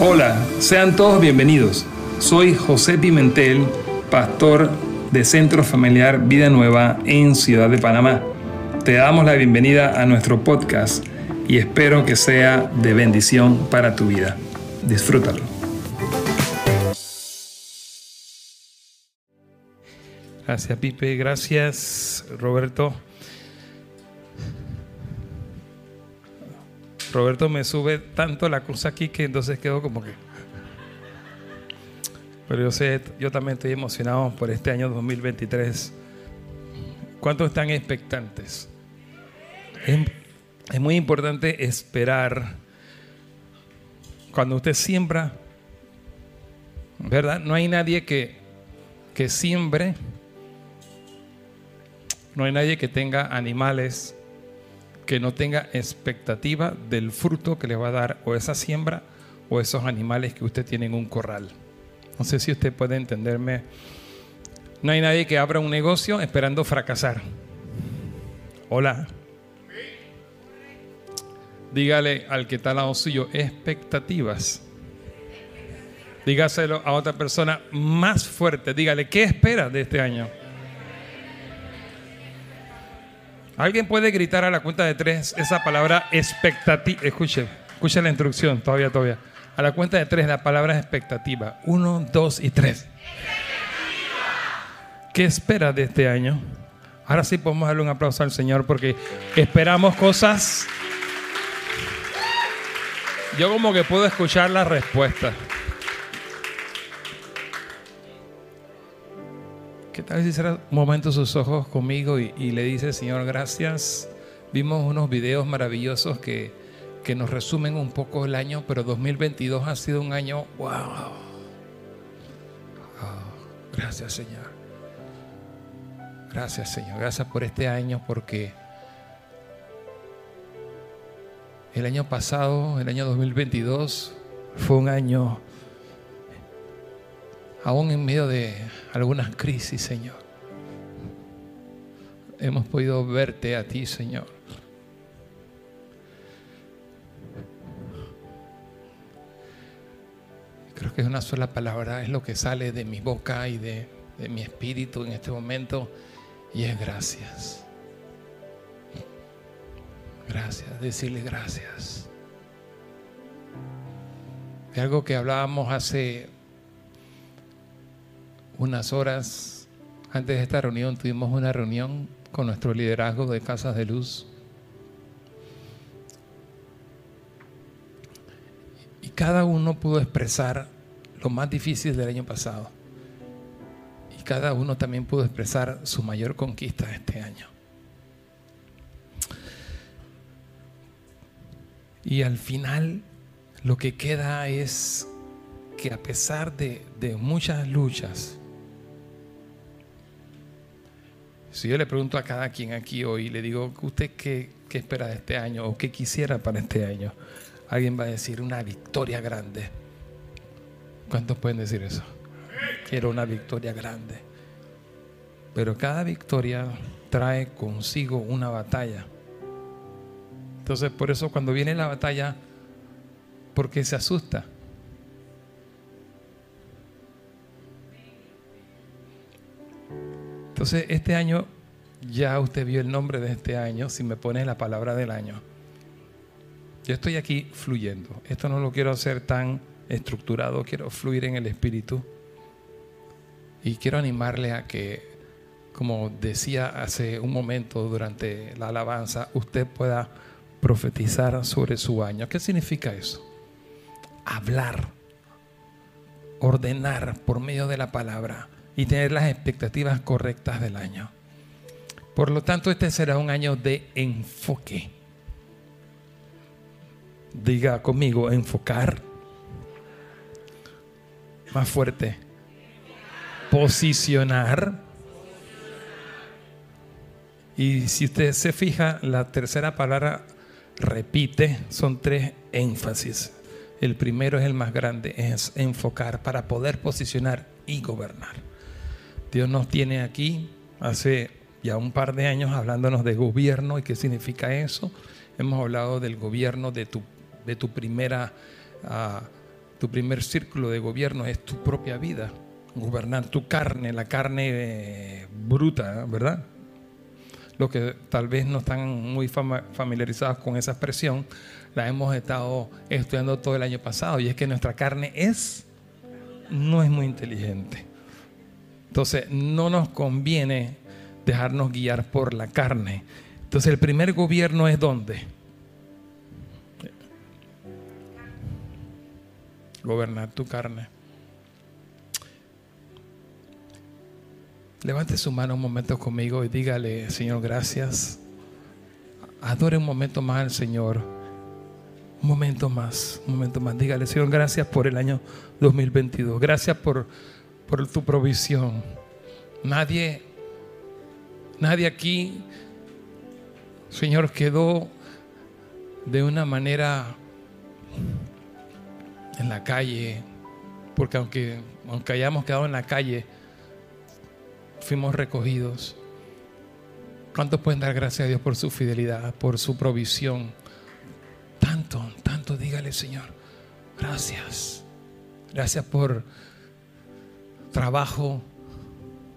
Hola, sean todos bienvenidos. Soy José Pimentel, pastor de Centro Familiar Vida Nueva en Ciudad de Panamá. Te damos la bienvenida a nuestro podcast y espero que sea de bendición para tu vida. Disfrútalo. Gracias Pipe, gracias Roberto. Roberto me sube tanto la cruz aquí que entonces quedo como que... Pero yo sé, yo también estoy emocionado por este año 2023. ¿Cuántos están expectantes? Es, muy importante esperar. Cuando usted siembra, ¿verdad? No hay nadie que, que siembre. No hay nadie que tenga animales que no tenga expectativa del fruto que le va a dar o esa siembra o esos animales que usted tiene en un corral. No sé si usted puede entenderme. No hay nadie que abra un negocio esperando fracasar. Hola. Dígale al que está al lado suyo expectativas. Dígaselo a otra persona más fuerte. Dígale, ¿qué espera de este año? ¿Alguien puede gritar a la cuenta de tres esa palabra expectativa? Escuche, escuche la instrucción, todavía, todavía. A la cuenta de tres la palabra expectativa. Uno, dos y tres. ¿Qué espera de este año? Ahora sí podemos darle un aplauso al Señor porque esperamos cosas. Yo como que puedo escuchar la respuesta. ¿Qué tal si cierra un momento sus ojos conmigo y, le dice, Señor, gracias? Vimos unos videos maravillosos que, que nos resumen un poco el año, pero 2022 ha sido un año, wow. gracias, Señor. Gracias, Señor. Gracias por este año porque el año pasado, el año 2022, fue un año aún en medio de algunas crisis, Señor. Hemos podido verte a ti, Señor. Creo que es una sola palabra, es lo que sale de mi boca y de, de mi espíritu en este momento, y es gracias. Gracias, decirle gracias. De algo que hablábamos hace unas horas antes de esta reunión tuvimos una reunión con nuestro liderazgo de Casas de Luz. Y cada uno pudo expresar lo más difícil del año pasado. Y cada uno también pudo expresar su mayor conquista de este año. Y al final lo que queda es que a pesar de, de muchas luchas, Si yo le pregunto a cada quien aquí hoy, le digo, ¿usted qué, qué espera de este año o qué quisiera para este año? Alguien va a decir una victoria grande. ¿Cuántos pueden decir eso? Quiero una victoria grande. Pero cada victoria trae consigo una batalla. Entonces, por eso cuando viene la batalla, ¿por qué se asusta? Entonces, este año, ya usted vio el nombre de este año, si me pone la palabra del año. Yo estoy aquí fluyendo. Esto no lo quiero hacer tan estructurado, quiero fluir en el espíritu. Y quiero animarle a que, como decía hace un momento durante la alabanza, usted pueda profetizar sobre su año. ¿Qué significa eso? Hablar, ordenar por medio de la palabra y tener las expectativas correctas del año. Por lo tanto, este será un año de enfoque. Diga conmigo, enfocar. Más fuerte. Posicionar. Y si usted se fija, la tercera palabra repite, son tres énfasis. El primero es el más grande, es enfocar para poder posicionar y gobernar. Dios nos tiene aquí hace ya un par de años hablándonos de gobierno y qué significa eso. Hemos hablado del gobierno de tu, de tu primera, ah, tu primer círculo de gobierno es tu propia vida, gobernar tu carne, la carne eh, bruta, ¿verdad? Los que tal vez no están muy familiarizados con esa expresión, la hemos estado estudiando todo el año pasado y es que nuestra carne es, no es muy inteligente. Entonces, no nos conviene dejarnos guiar por la carne. Entonces, el primer gobierno es dónde? Gobernar tu carne. Levante su mano un momento conmigo y dígale, Señor, gracias. Adore un momento más al Señor. Un momento más, un momento más. Dígale, Señor, gracias por el año 2022. Gracias por, por tu provisión. Nadie, nadie aquí, Señor, quedó de una manera en la calle, porque aunque, aunque hayamos quedado en la calle, fuimos recogidos. ¿Cuántos pueden dar gracias a Dios por su fidelidad, por su provisión? Tanto, tanto, dígale Señor, gracias. Gracias por trabajo,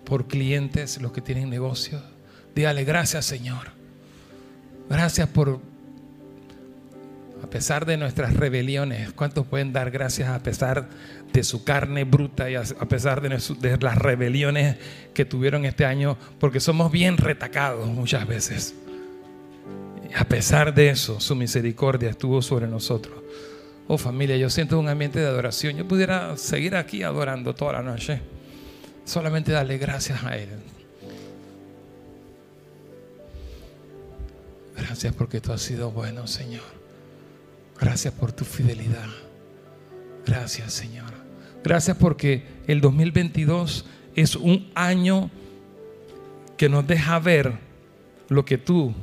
por clientes, los que tienen negocios. Dígale gracias Señor. Gracias por, a pesar de nuestras rebeliones, ¿cuántos pueden dar gracias a pesar de su carne bruta y a pesar de, las rebeliones que tuvieron este año? Porque somos bien retacados muchas veces. A pesar de eso, su misericordia estuvo sobre nosotros. Oh familia, yo siento un ambiente de adoración. Yo pudiera seguir aquí adorando toda la noche. Solamente darle gracias a Él. Gracias porque tú has sido bueno, Señor. Gracias por tu fidelidad. Gracias, Señor. Gracias porque el 2022 es un año que nos deja ver lo que tú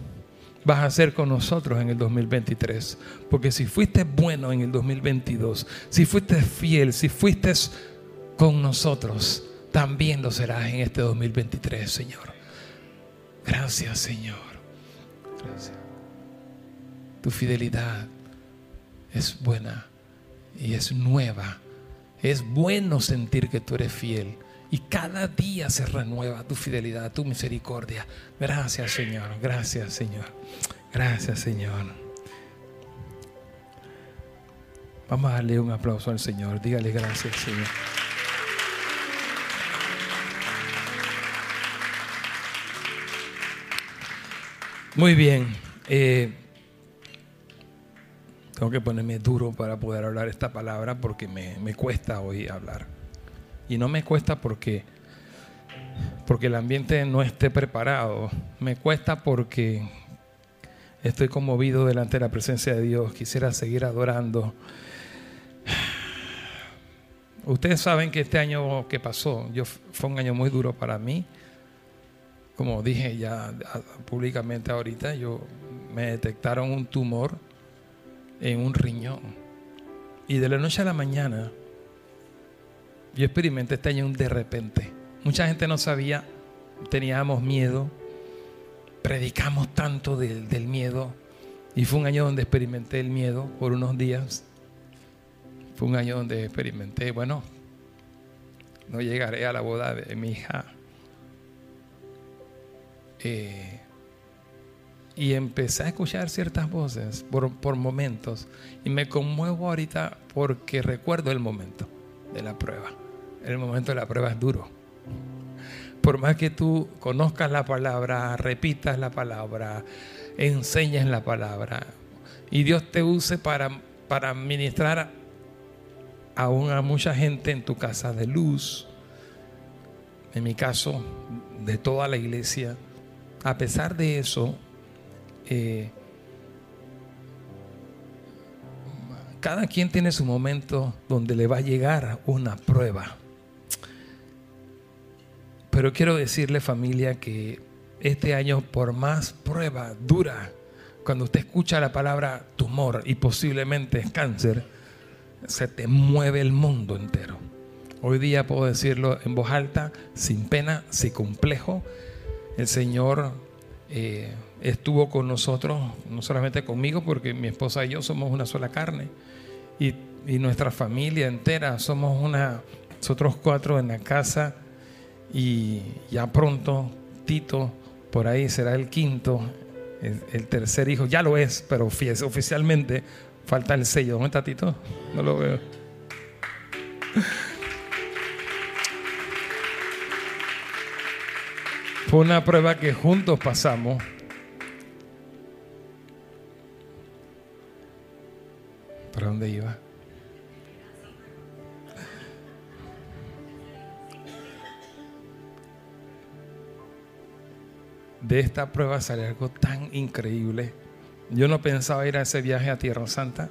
vas a hacer con nosotros en el 2023. Porque si fuiste bueno en el 2022, si fuiste fiel, si fuiste con nosotros, también lo serás en este 2023, Señor. Gracias, Señor. Gracias. Tu fidelidad es buena y es nueva. Es bueno sentir que tú eres fiel. Y cada día se renueva tu fidelidad, tu misericordia. Gracias, Señor. Gracias, Señor. Gracias, Señor. Vamos a darle un aplauso al Señor. Dígale gracias, Señor. Muy bien. Eh, tengo que ponerme duro para poder hablar esta palabra porque me, cuesta hoy hablar. Y no me cuesta porque, porque el ambiente no esté preparado. Me cuesta porque estoy conmovido delante de la presencia de Dios. Quisiera seguir adorando. Ustedes saben que este año que pasó yo, fue un año muy duro para mí como dije ya públicamente ahorita, yo me detectaron un tumor en un riñón. Y de la noche a la mañana, yo experimenté este año de repente. Mucha gente no sabía, teníamos miedo, predicamos tanto del, del miedo. Y fue un año donde experimenté el miedo por unos días. Fue un año donde experimenté, bueno, no llegaré a la boda de mi hija eh, y empecé a escuchar ciertas voces por, por momentos. Y me conmuevo ahorita porque recuerdo el momento de la prueba. El momento de la prueba es duro. Por más que tú conozcas la palabra, repitas la palabra, enseñes la palabra, y Dios te use para, para ministrar aún a mucha gente en tu casa de luz, en mi caso, de toda la iglesia, a pesar de eso, eh, cada quien tiene su momento donde le va a llegar una prueba. Pero quiero decirle familia que este año, por más prueba dura, cuando usted escucha la palabra tumor y posiblemente es cáncer, se te mueve el mundo entero. Hoy día puedo decirlo en voz alta, sin pena, sin complejo, el Señor eh, estuvo con nosotros, no solamente conmigo, porque mi esposa y yo somos una sola carne. Y, y nuestra familia entera. Somos una, nosotros cuatro en la casa y ya pronto Tito por ahí será el quinto, el, tercer hijo. Ya lo es, pero oficialmente falta el sello. ¿Dónde está Tito? No lo veo. Fue una prueba que juntos pasamos. ¿Para dónde iba? De esta prueba sale algo tan increíble. Yo no pensaba ir a ese viaje a Tierra Santa,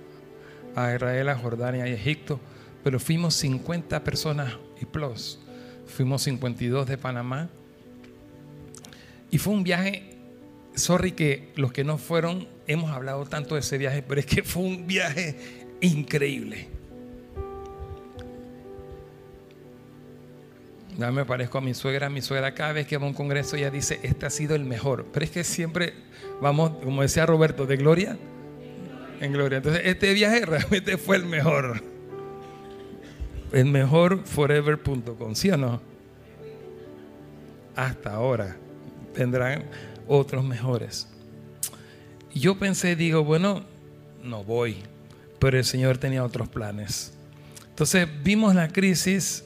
a Israel, a Jordania y Egipto, pero fuimos 50 personas y plus. Fuimos 52 de Panamá, y fue un viaje, sorry que los que no fueron, hemos hablado tanto de ese viaje, pero es que fue un viaje increíble. Ya me parezco a mi suegra, mi suegra cada vez que va a un congreso ella dice, este ha sido el mejor. Pero es que siempre vamos, como decía Roberto, de gloria en gloria. Entonces este viaje realmente fue el mejor. El mejor forever.com, ¿sí o no? Hasta ahora tendrán otros mejores. Yo pensé, digo, bueno, no voy, pero el Señor tenía otros planes. Entonces vimos la crisis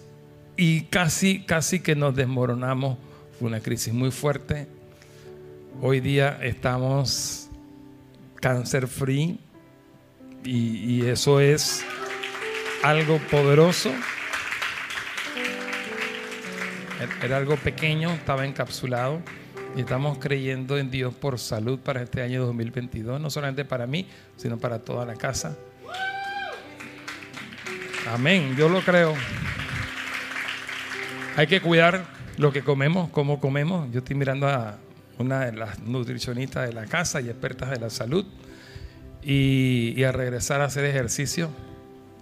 y casi, casi que nos desmoronamos. Fue una crisis muy fuerte. Hoy día estamos cáncer free y, y eso es algo poderoso. Era algo pequeño, estaba encapsulado y estamos creyendo en Dios por salud para este año 2022, no solamente para mí, sino para toda la casa. Amén, yo lo creo. Hay que cuidar lo que comemos, cómo comemos. Yo estoy mirando a una de las nutricionistas de la casa y expertas de la salud y, a regresar a hacer ejercicio,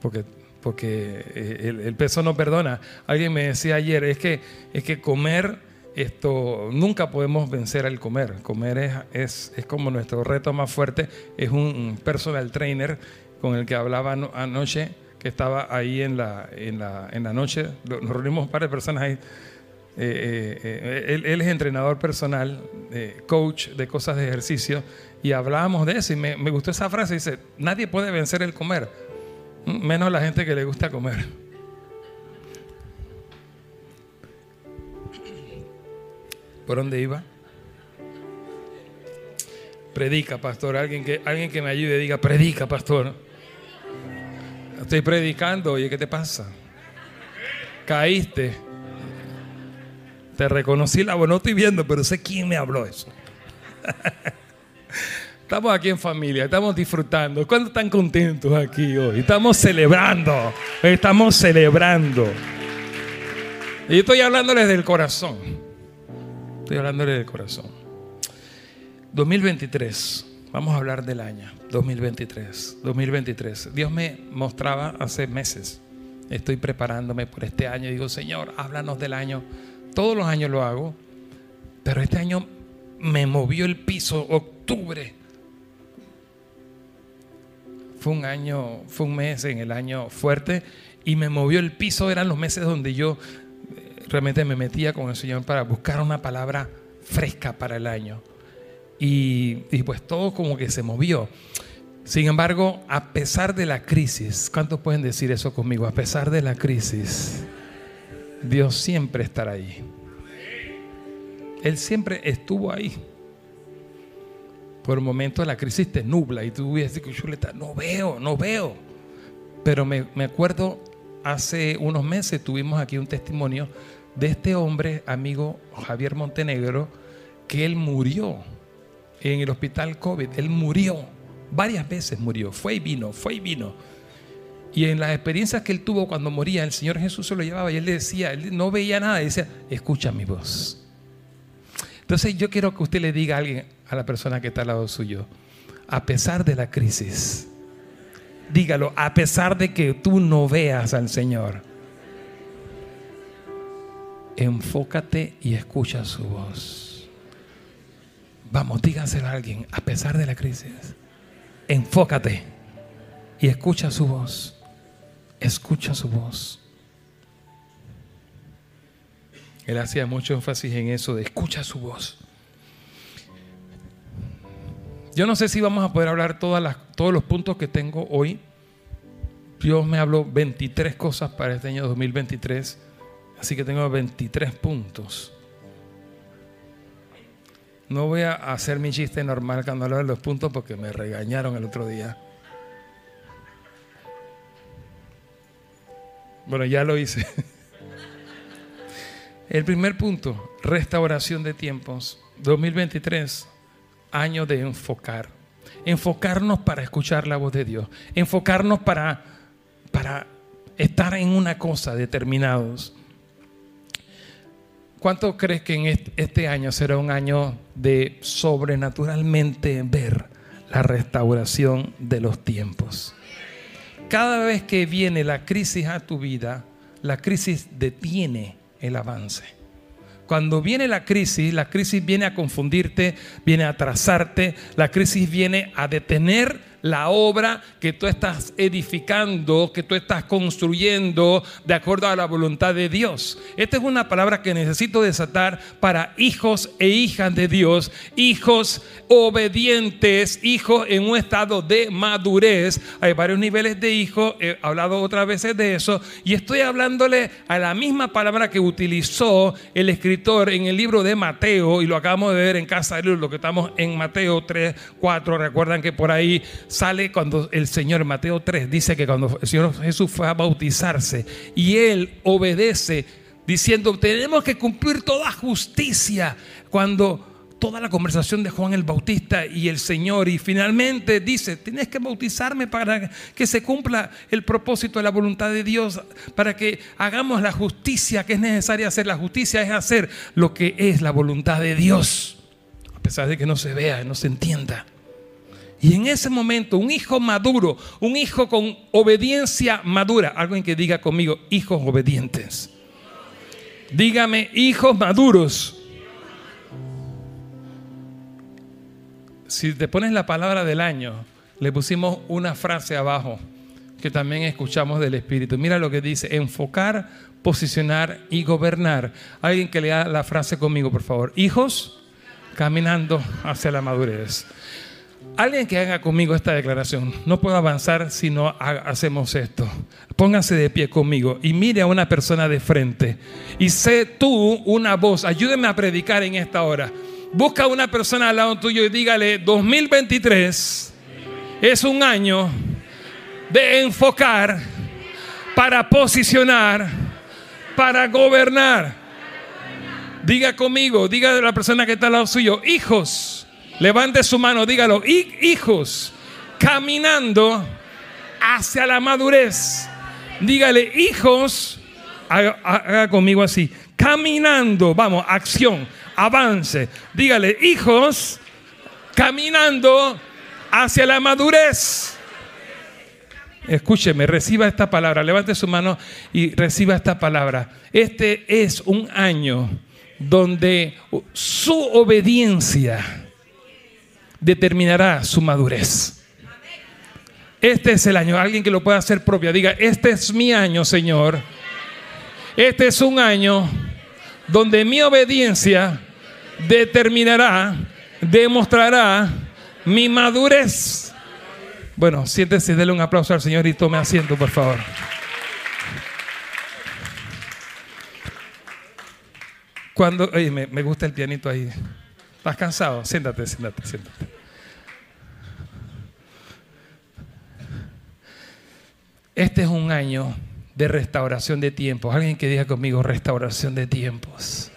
porque, porque eh, el, el, peso no perdona. Alguien me decía ayer, es que, es que comer esto nunca podemos vencer al comer. Comer es, es, como nuestro reto más fuerte. Es un personal trainer con el que hablaba anoche, que estaba ahí en la, en la, en la noche. Nos reunimos un par de personas ahí. Eh, eh, eh, él, es entrenador personal, coach de cosas de ejercicio, y hablábamos de eso. Y me, me gustó esa frase: dice, nadie puede vencer el comer, menos la gente que le gusta comer. ¿Por dónde iba? Predica, pastor. Alguien que, alguien que me ayude diga, predica, pastor. Estoy predicando, oye, ¿qué te pasa? Caíste. Te reconocí la voz, no estoy viendo, pero sé quién me habló eso. Estamos aquí en familia, estamos disfrutando. ¿Cuántos están contentos aquí hoy? Estamos celebrando, estamos celebrando. Y estoy hablándoles del corazón. Estoy hablándole del corazón. 2023. Vamos a hablar del año 2023. 2023. Dios me mostraba hace meses. Estoy preparándome por este año. Digo, Señor, háblanos del año. Todos los años lo hago. Pero este año me movió el piso. Octubre. Fue un año, fue un mes en el año fuerte. Y me movió el piso. Eran los meses donde yo realmente me metía con el Señor para buscar una palabra fresca para el año. Y, pues todo como que se movió. Sin embargo, a pesar de la crisis, ¿cuántos pueden decir eso conmigo? A pesar de la crisis, Dios siempre estará ahí. Él siempre estuvo ahí. Por un momento la crisis te nubla y tú dices, no veo, no veo. Pero me, me acuerdo, hace unos meses tuvimos aquí un testimonio de este hombre, amigo Javier Montenegro, que él murió en el hospital COVID. Él murió, varias veces murió, fue y vino, fue y vino. Y en las experiencias que él tuvo cuando moría, el Señor Jesús se lo llevaba y él le decía, él no veía nada, y decía, escucha mi voz. Entonces yo quiero que usted le diga a alguien, a la persona que está al lado suyo, a pesar de la crisis, dígalo, a pesar de que tú no veas al Señor, enfócate y escucha su voz. Vamos, díganselo a alguien, a pesar de la crisis, enfócate y escucha su voz. escucha su voz. Él hacía mucho énfasis en eso de escucha su voz. Yo no sé si vamos a poder hablar todas todos los puntos que tengo hoy. Dios me habló 23 cosas para este año 2023, así que tengo 23 puntos. No voy a hacer mi chiste normal cuando hablo de los puntos porque me regañaron el otro día. Bueno, ya lo hice. El primer punto, restauración de tiempos. 2023, año de enfocar. Enfocarnos para escuchar la voz de Dios. Enfocarnos para, para estar en una cosa determinados. ¿Cuánto crees que en este año será un año de sobrenaturalmente ver la restauración de los tiempos? Cada vez que viene la crisis a tu vida, la crisis detiene el avance. Cuando viene la crisis, la crisis viene a confundirte, viene a atrasarte, la crisis viene a detener la obra que tú estás edificando, que tú estás construyendo de acuerdo a la voluntad de Dios. Esta es una palabra que necesito desatar para hijos e hijas de Dios, hijos obedientes, hijos en un estado de madurez. Hay varios niveles de hijos, he hablado otras veces de eso, y estoy hablándole a la misma palabra que utilizó el escritor en el libro de Mateo, y lo acabamos de ver en casa de Luz, lo que estamos en Mateo 3, 4, recuerdan que por ahí sale cuando el Señor, Mateo 3, dice que cuando el Señor Jesús fue a bautizarse y él obedece diciendo, tenemos que cumplir toda justicia, cuando toda la conversación de Juan el Bautista y el Señor y finalmente dice, tienes que bautizarme para que se cumpla el propósito de la voluntad de Dios, para que hagamos la justicia que es necesaria hacer. La justicia es hacer lo que es la voluntad de Dios, a pesar de que no se vea, no se entienda. Y en ese momento, un hijo maduro, un hijo con obediencia madura, alguien que diga conmigo, hijos obedientes. Dígame, hijos maduros. Si te pones la palabra del año, le pusimos una frase abajo que también escuchamos del Espíritu. Mira lo que dice, enfocar, posicionar y gobernar. Alguien que lea la frase conmigo, por favor. Hijos caminando hacia la madurez. Alguien que haga conmigo esta declaración. No puedo avanzar si no hacemos esto. Póngase de pie conmigo y mire a una persona de frente. Y sé tú una voz. Ayúdeme a predicar en esta hora. Busca a una persona al lado tuyo y dígale, 2023 es un año de enfocar para posicionar, para gobernar. Diga conmigo, diga a la persona que está al lado suyo, hijos Levante su mano, dígalo, hijos, caminando hacia la madurez. Dígale, hijos, haga, conmigo así, caminando, vamos, acción, avance. Dígale, hijos, caminando hacia la madurez. Escúcheme, reciba esta palabra, levante su mano y reciba esta palabra. Este es un año donde su obediencia determinará su madurez. Este es el año. Alguien que lo pueda hacer propio. Diga, este es mi año, Señor. Este es un año donde mi obediencia determinará, demostrará mi madurez. Bueno, siéntese, déle un aplauso al Señor y tome asiento, por favor. Cuando, oye, me gusta el pianito ahí. ¿Estás cansado? Siéntate, siéntate, siéntate. Este es un año de restauración de tiempos. Alguien que diga conmigo restauración de tiempos.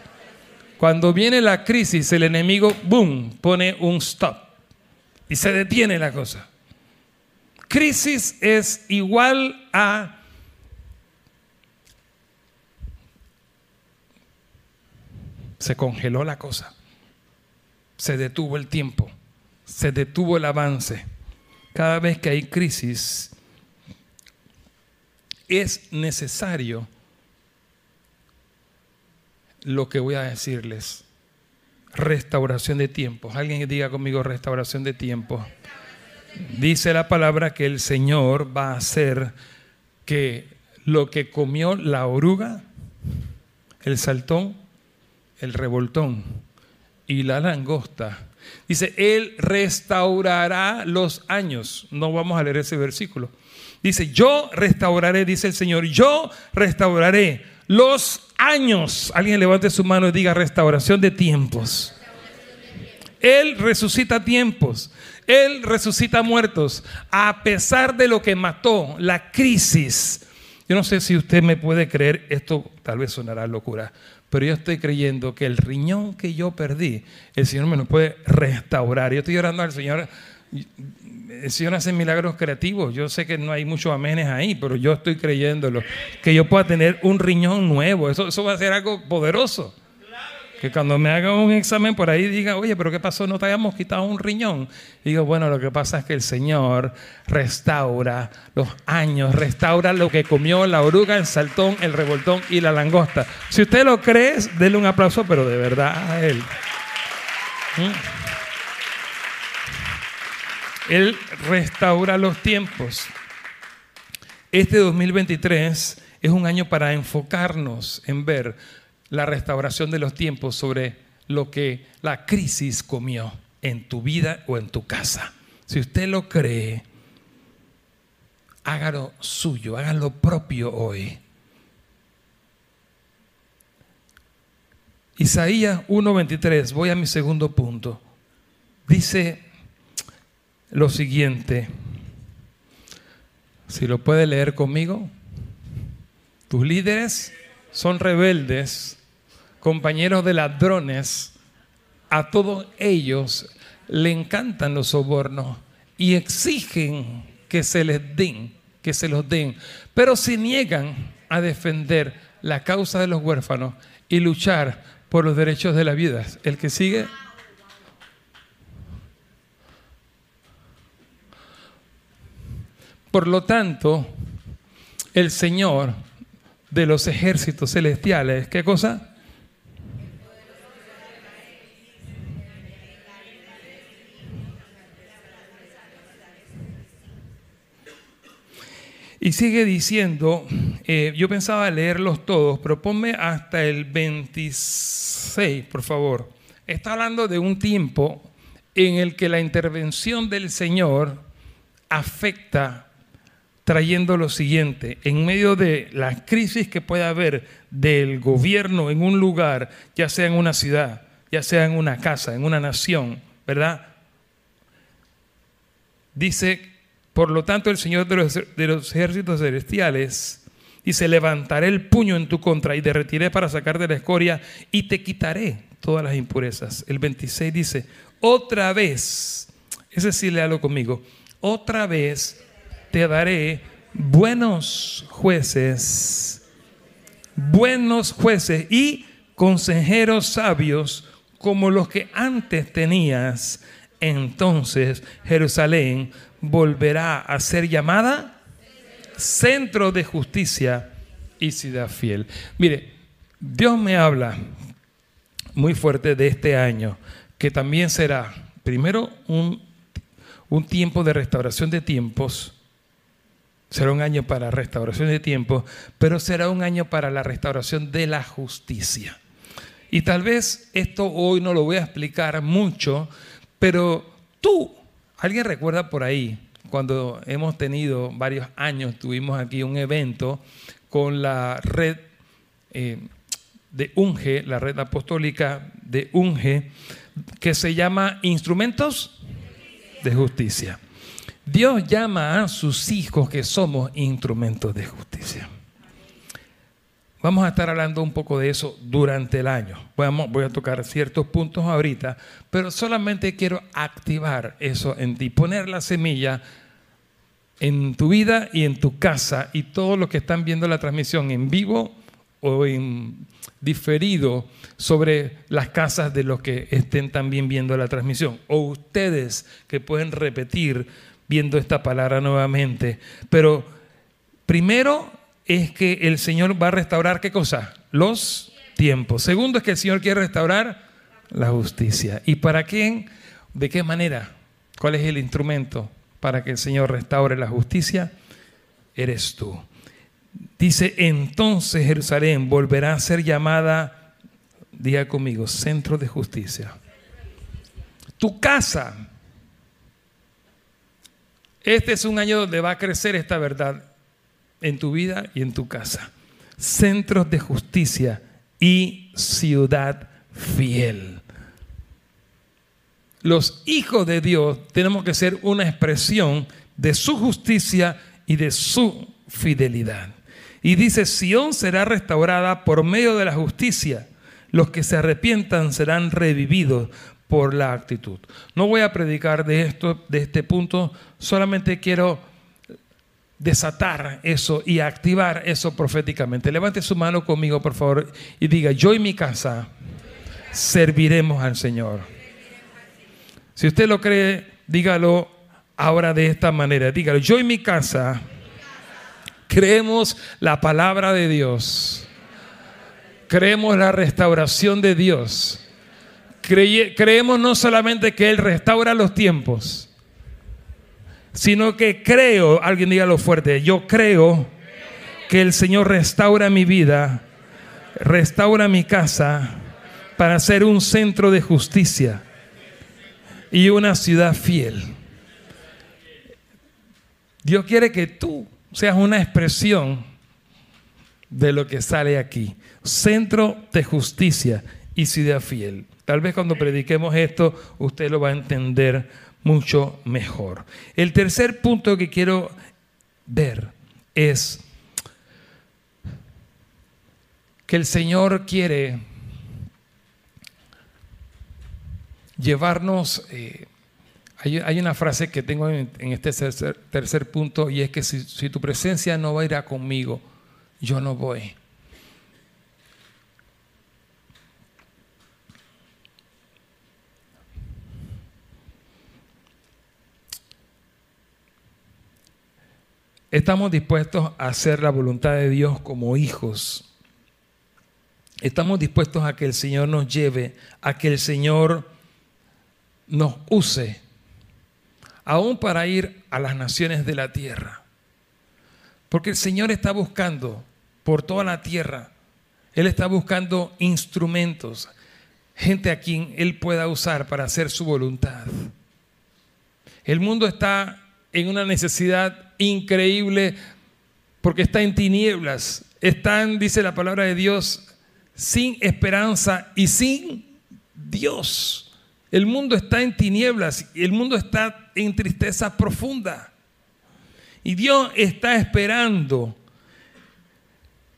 Cuando viene la crisis, el enemigo, boom, pone un stop y se detiene la cosa. Crisis es igual a se congeló la cosa se detuvo el tiempo, se detuvo el avance. Cada vez que hay crisis, es necesario lo que voy a decirles. Restauración de tiempos. Alguien diga conmigo restauración de tiempos. Dice la palabra que el Señor va a hacer que lo que comió la oruga, el saltón, el revoltón y la langosta. Dice, Él restaurará los años. No vamos a leer ese versículo. Dice, yo restauraré, dice el Señor, yo restauraré los años. Alguien levante su mano y diga restauración de tiempos. Él resucita tiempos. Él resucita muertos. A pesar de lo que mató, la crisis. Yo no sé si usted me puede creer, esto tal vez sonará locura, pero yo estoy creyendo que el riñón que yo perdí, el Señor me lo puede restaurar. Yo estoy orando al Señor el Señor hace milagros creativos. Yo sé que no hay muchos amenes ahí, pero yo estoy creyéndolo. Que yo pueda tener un riñón nuevo. Eso, eso va a ser algo poderoso. Que cuando me haga un examen por ahí diga, oye, pero ¿qué pasó? No te habíamos quitado un riñón. digo, bueno, lo que pasa es que el Señor restaura los años, restaura lo que comió la oruga, el saltón, el revoltón y la langosta. Si usted lo cree, denle un aplauso, pero de verdad a Él. ¿Mm? Él restaura los tiempos. Este 2023 es un año para enfocarnos en ver la restauración de los tiempos sobre lo que la crisis comió en tu vida o en tu casa. Si usted lo cree, hágalo suyo, hágalo propio hoy. Isaías 1:23, voy a mi segundo punto. Dice lo siguiente. Si lo puede leer conmigo. Tus líderes son rebeldes, compañeros de ladrones. A todos ellos le encantan los sobornos y exigen que se les den, que se los den. Pero se niegan a defender la causa de los huérfanos y luchar por los derechos de la vida. El que sigue. Por lo tanto, el Señor de los ejércitos celestiales, ¿qué cosa? Y sigue diciendo, eh, yo pensaba leerlos todos, pero ponme hasta el 26, por favor. Está hablando de un tiempo en el que la intervención del Señor afecta trayendo lo siguiente, en medio de la crisis que puede haber del gobierno en un lugar, ya sea en una ciudad, ya sea en una casa, en una nación, ¿verdad? Dice, por lo tanto, el Señor de los, ejércitos celestiales dice, levantaré el puño en tu contra y derretiré para sacar de la escoria y te quitaré todas las impurezas. El 26 dice, otra vez, ese sí léalo conmigo, otra vez te daré buenos jueces, buenos jueces y consejeros sabios como los que antes tenías. Entonces Jerusalén volverá a ser llamada centro de justicia y ciudad fiel. Mire, Dios me habla muy fuerte de este año, que también será primero un, un tiempo de restauración de tiempos, Será un año para restauración de tiempo, pero será un año para la restauración de la justicia. Y tal vez esto hoy no lo voy a explicar mucho, pero tú, ¿alguien recuerda por ahí? Cuando hemos tenido varios años, tuvimos aquí un evento con la red eh, de UNGE, la red apostólica de UNGE, que se llama Instrumentos de Justicia. Dios llama a sus hijos que somos instrumentos de justicia. Vamos a estar hablando un poco de eso durante el año. voy a tocar ciertos puntos ahorita, pero solamente quiero activar eso en ti, poner la semilla en tu vida y en tu casa y todos los que están viendo la transmisión en vivo o en diferido sobre las casas de los que estén también viendo la transmisión o ustedes que pueden repetir viendo esta palabra nuevamente. Pero primero es que el Señor va a restaurar qué cosa? Los tiempos. Segundo es que el Señor quiere restaurar la justicia. ¿Y para quién? ¿De qué manera? ¿Cuál es el instrumento para que el Señor restaure la justicia? Eres tú. Dice, entonces Jerusalén volverá a ser llamada, diga conmigo, centro de justicia. Tu casa. Este es un año donde va a crecer esta verdad en tu vida y en tu casa. Centros de justicia y ciudad fiel. Los hijos de Dios tenemos que ser una expresión de su justicia y de su fidelidad. Y dice, Sión será restaurada por medio de la justicia. Los que se arrepientan serán revividos por la actitud. No voy a predicar de esto, de este punto, solamente quiero desatar eso y activar eso proféticamente. Levante su mano conmigo, por favor, y diga, yo y mi casa serviremos al Señor. Si usted lo cree, dígalo ahora de esta manera. Dígalo, yo y mi casa creemos la palabra de Dios. Creemos la restauración de Dios. creemos no solamente que Él restaura los tiempos, sino que creo, alguien dígalo fuerte, yo creo que el Señor restaura mi vida, restaura mi casa para ser un centro de justicia y una ciudad fiel. Dios quiere que tú seas una expresión de lo que sale aquí. Centro de justicia y ciudad fiel. Tal vez cuando prediquemos esto usted lo va a entender mucho mejor. El tercer punto que quiero ver es que el Señor quiere llevarnos, eh, hay, una frase que tengo en, este tercer, punto y es que si, si tu presencia no va a ir a conmigo, yo no voy. Estamos dispuestos a hacer la voluntad de Dios como hijos. Estamos dispuestos a que el Señor nos lleve, a que el Señor nos use, aún para ir a las naciones de la tierra. Porque el Señor está buscando por toda la tierra, Él está buscando instrumentos, gente a quien Él pueda usar para hacer su voluntad. El mundo está en una necesidad increíble porque está en tinieblas. Están, dice la palabra de Dios, sin esperanza y sin Dios. El mundo está en tinieblas, el mundo está en tristeza profunda. Y Dios está esperando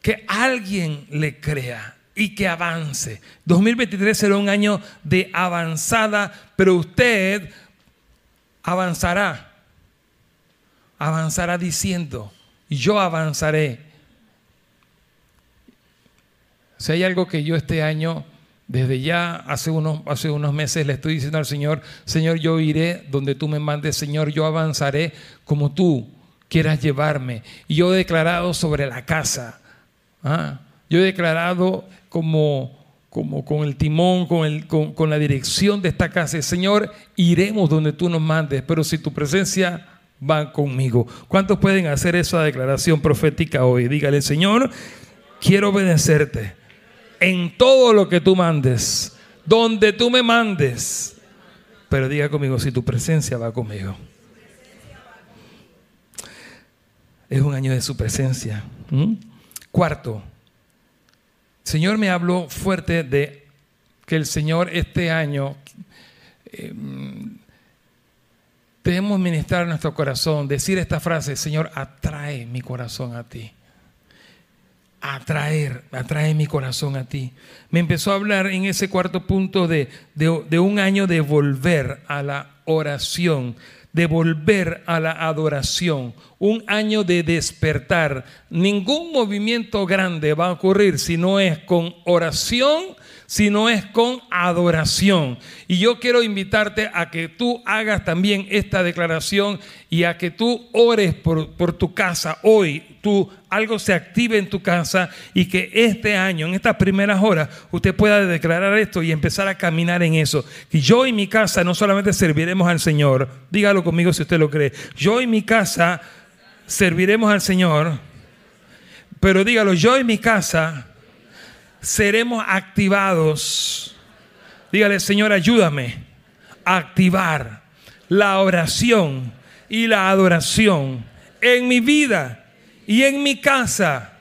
que alguien le crea y que avance. 2023 será un año de avanzada, pero usted avanzará avanzará diciendo, yo avanzaré. Si hay algo que yo este año, desde ya hace unos, hace unos meses le estoy diciendo al Señor, Señor, yo iré donde tú me mandes, Señor, yo avanzaré como tú quieras llevarme. Y yo he declarado sobre la casa, ¿ah? yo he declarado como, como con el timón, con, el, con, con la dirección de esta casa, Señor, iremos donde tú nos mandes, pero si tu presencia van conmigo. ¿Cuántos pueden hacer esa declaración profética hoy? Dígale, Señor, quiero obedecerte en todo lo que tú mandes, donde tú me mandes. Pero diga conmigo, si tu presencia va conmigo. Es un año de su presencia. ¿Mm? Cuarto, Señor me habló fuerte de que el Señor este año eh, Debemos ministrar nuestro corazón, decir esta frase, Señor, atrae mi corazón a ti. Atraer, atrae mi corazón a ti. Me empezó a hablar en ese cuarto punto de, de un año de volver a la oración, de volver a la adoración, un año de despertar. Ningún movimiento grande va a ocurrir si no es con oración sino es con adoración. Y yo quiero invitarte a que tú hagas también esta declaración y a que tú ores por, por tu casa hoy, tú algo se active en tu casa y que este año, en estas primeras horas, usted pueda declarar esto y empezar a caminar en eso. Que yo y mi casa no solamente serviremos al Señor, dígalo conmigo si usted lo cree, yo y mi casa serviremos al Señor Pero dígalo, yo y mi casa seremos activados. Dígale, Señor, ayúdame a activar la oración y la adoración en mi vida y en mi casa.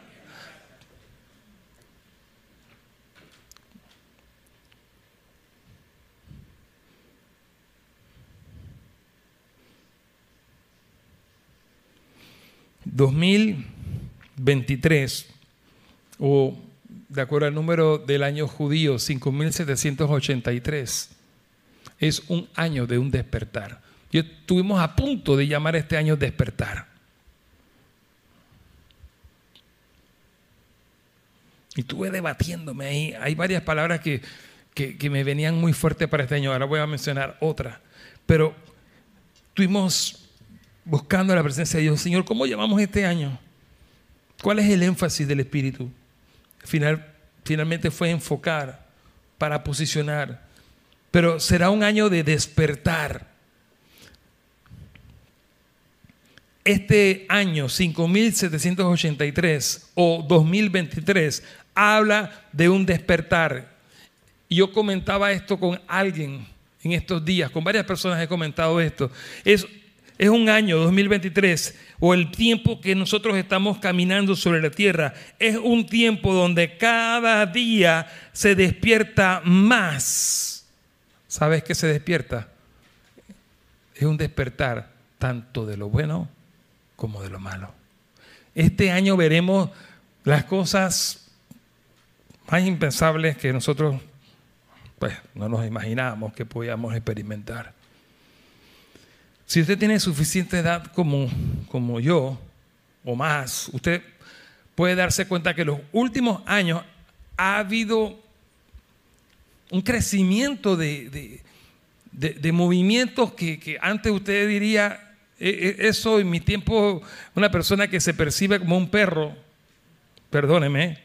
...2023... o de acuerdo al número del año judío, 5783, es un año de un despertar. Y estuvimos a punto de llamar este año despertar. Y estuve debatiéndome ahí. Hay varias palabras que, que, me venían muy fuertes para este año. Ahora voy a mencionar otra. Pero estuvimos buscando la presencia de Dios. Señor, ¿cómo llamamos este año? ¿Cuál es el énfasis del Espíritu? final, finalmente fue enfocar para posicionar. Pero será un año de despertar. Este año 5783 o 2023 habla de un despertar. Yo comentaba esto con alguien en estos días, con varias personas he comentado esto. Es, es un año 2023 o el tiempo que nosotros estamos caminando sobre la tierra, es un tiempo donde cada día se despierta más. ¿Sabes qué se despierta? Es un despertar tanto de lo bueno como de lo malo. Este año veremos las cosas más impensables que nosotros pues, no nos imaginábamos que podíamos experimentar. Si usted tiene suficiente edad como, como yo, o más, usted puede darse cuenta que en los últimos años ha habido un crecimiento de, movimientos que, antes usted diría, e, e, eso en mi tiempo, una persona que se percibe como un perro, perdóneme,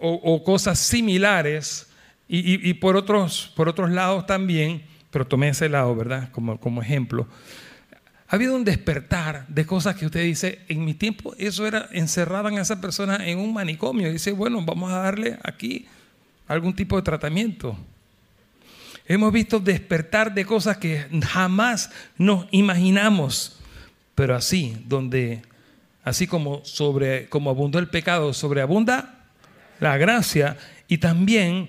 o, cosas similares, y, por, otros, por otros lados también, pero tomé ese lado, ¿verdad? Como, como ejemplo. Ha habido un despertar de cosas que usted dice, en mi tiempo eso era, encerraban a esa persona en un manicomio. Y dice, bueno, vamos a darle aquí algún tipo de tratamiento. Hemos visto despertar de cosas que jamás nos imaginamos, pero así, donde, así como, sobre, como abundó el pecado, sobreabunda la gracia y también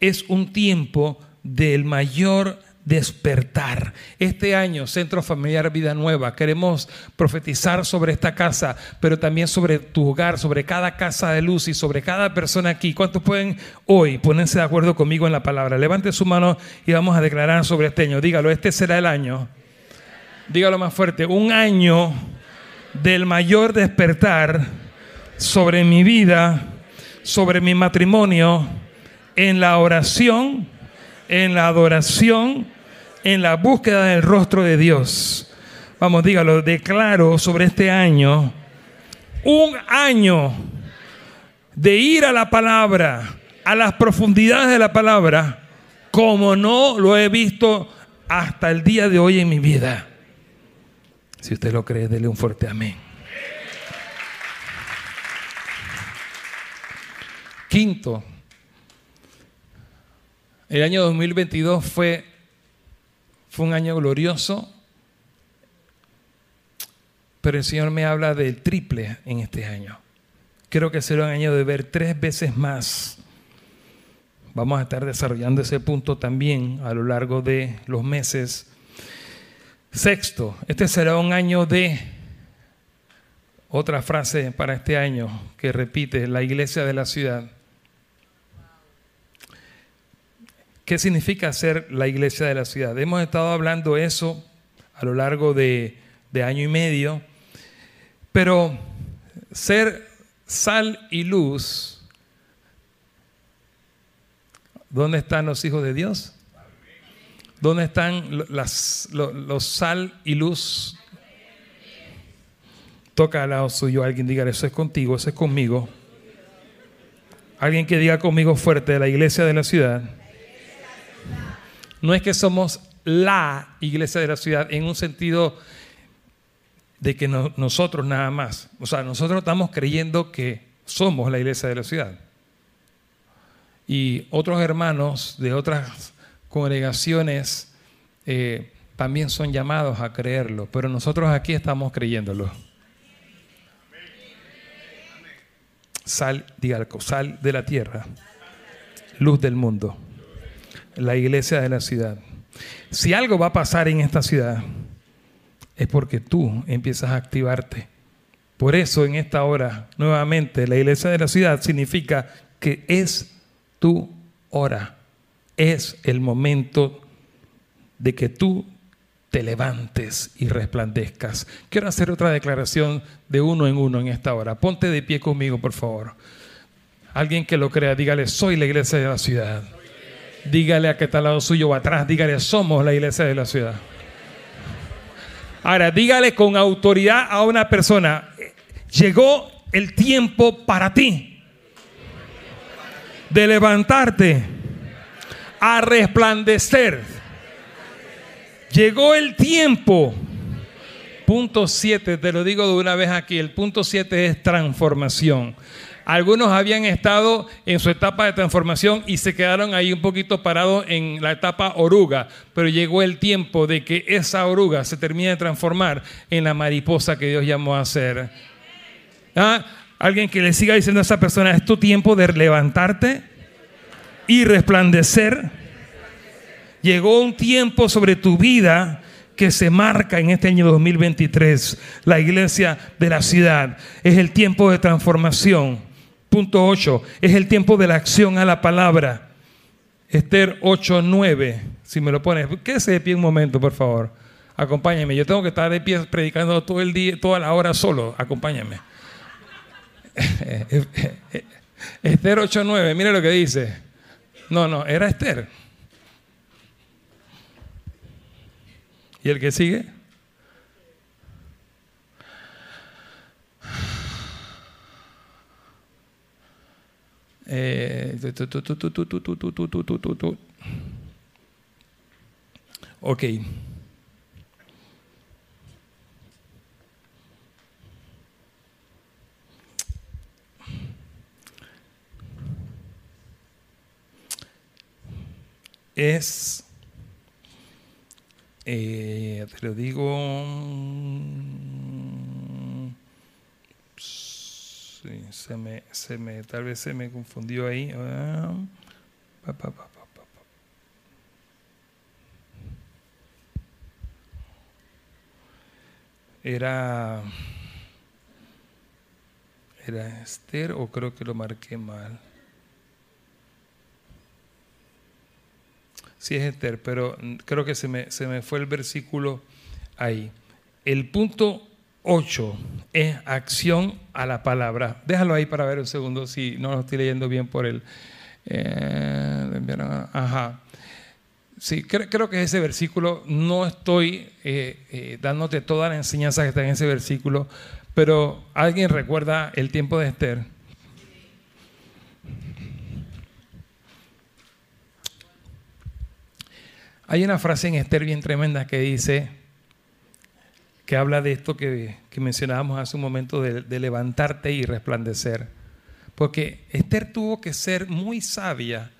es un tiempo del mayor despertar. Este año, Centro Familiar Vida Nueva, queremos profetizar sobre esta casa, pero también sobre tu hogar, sobre cada casa de luz y sobre cada persona aquí. ¿Cuántos pueden hoy ponerse de acuerdo conmigo en la palabra? Levante su mano y vamos a declarar sobre este año. Dígalo, este será el año. Dígalo más fuerte, un año del mayor despertar sobre mi vida, sobre mi matrimonio, en la oración, en la adoración en la búsqueda del rostro de Dios. Vamos, dígalo, declaro sobre este año un año de ir a la palabra, a las profundidades de la palabra, como no lo he visto hasta el día de hoy en mi vida. Si usted lo cree, dele un fuerte amén. Quinto, el año 2022 fue fue un año glorioso, pero el Señor me habla del triple en este año. Creo que será un año de ver tres veces más. Vamos a estar desarrollando ese punto también a lo largo de los meses. Sexto, este será un año de otra frase para este año que repite la iglesia de la ciudad. ¿Qué significa ser la iglesia de la ciudad? Hemos estado hablando eso a lo largo de, año y medio, pero ser sal y luz, ¿dónde están los hijos de Dios? ¿Dónde están las, los, sal y luz? Toca al lado suyo, alguien diga, eso es contigo, eso es conmigo. Alguien que diga conmigo fuerte de la iglesia de la ciudad no es que somos la iglesia de la ciudad en un sentido de que nosotros nada más. O sea, nosotros estamos creyendo que somos la iglesia de la ciudad. Y otros hermanos de otras congregaciones eh, también son llamados a creerlo, pero nosotros aquí estamos creyéndolo. Sal, diga sal de la tierra, luz del mundo, la iglesia de la ciudad. Si algo va a pasar en esta ciudad, es porque tú empiezas a activarte. Por eso en esta hora, nuevamente, la iglesia de la ciudad significa que es tu hora. Es el momento de que tú te levantes y resplandezcas. Quiero hacer otra declaración de uno en uno en esta hora. Ponte de pie conmigo, por favor. Alguien que lo crea, dígale, soy la iglesia de la ciudad. Dígale a que está al lado suyo o atrás, dígale, somos la iglesia de la ciudad. Ahora, dígale con autoridad a una persona, llegó el tiempo para ti de levantarte a resplandecer. Llegó el tiempo. Punto 7, te lo digo de una vez aquí, el punto 7 es transformación. Algunos habían estado en su etapa de transformación y se quedaron ahí un poquito parados en la etapa oruga, pero llegó el tiempo de que esa oruga se termine de transformar en la mariposa que Dios llamó a ser. ¿Ah? Alguien que le siga diciendo a esa persona, es tu tiempo de levantarte y resplandecer. Llegó un tiempo sobre tu vida que se marca en este año 2023, la iglesia de la ciudad. Es el tiempo de transformación. Punto 8, es el tiempo de la acción a la palabra. Esther 8, 9, si me lo pones. Quédese de pie un momento, por favor. Acompáñame. Yo tengo que estar de pie predicando todo el día, toda la hora solo. Acompáñame. Esther 8, 9, mire lo que dice. No, no, era Esther. ¿Y el que sigue? ok. Es, eh, te lo digo, se me, se me, tal vez se me confundió ahí. Ah, era, era Esther o creo que lo marqué mal. Sí es Esther, pero creo que se me, se me fue el versículo ahí. El punto 8 es acción a la palabra. Déjalo ahí para ver un segundo si no lo estoy leyendo bien por el... Eh, ajá. Sí, creo, que ese versículo, no estoy eh, eh, dándote toda la enseñanza que está en ese versículo, pero ¿alguien recuerda el tiempo de Esther? Hay una frase en Esther bien tremenda que dice, que habla de esto que, mencionábamos hace un momento, de, levantarte y resplandecer. Porque Esther tuvo que ser muy sabia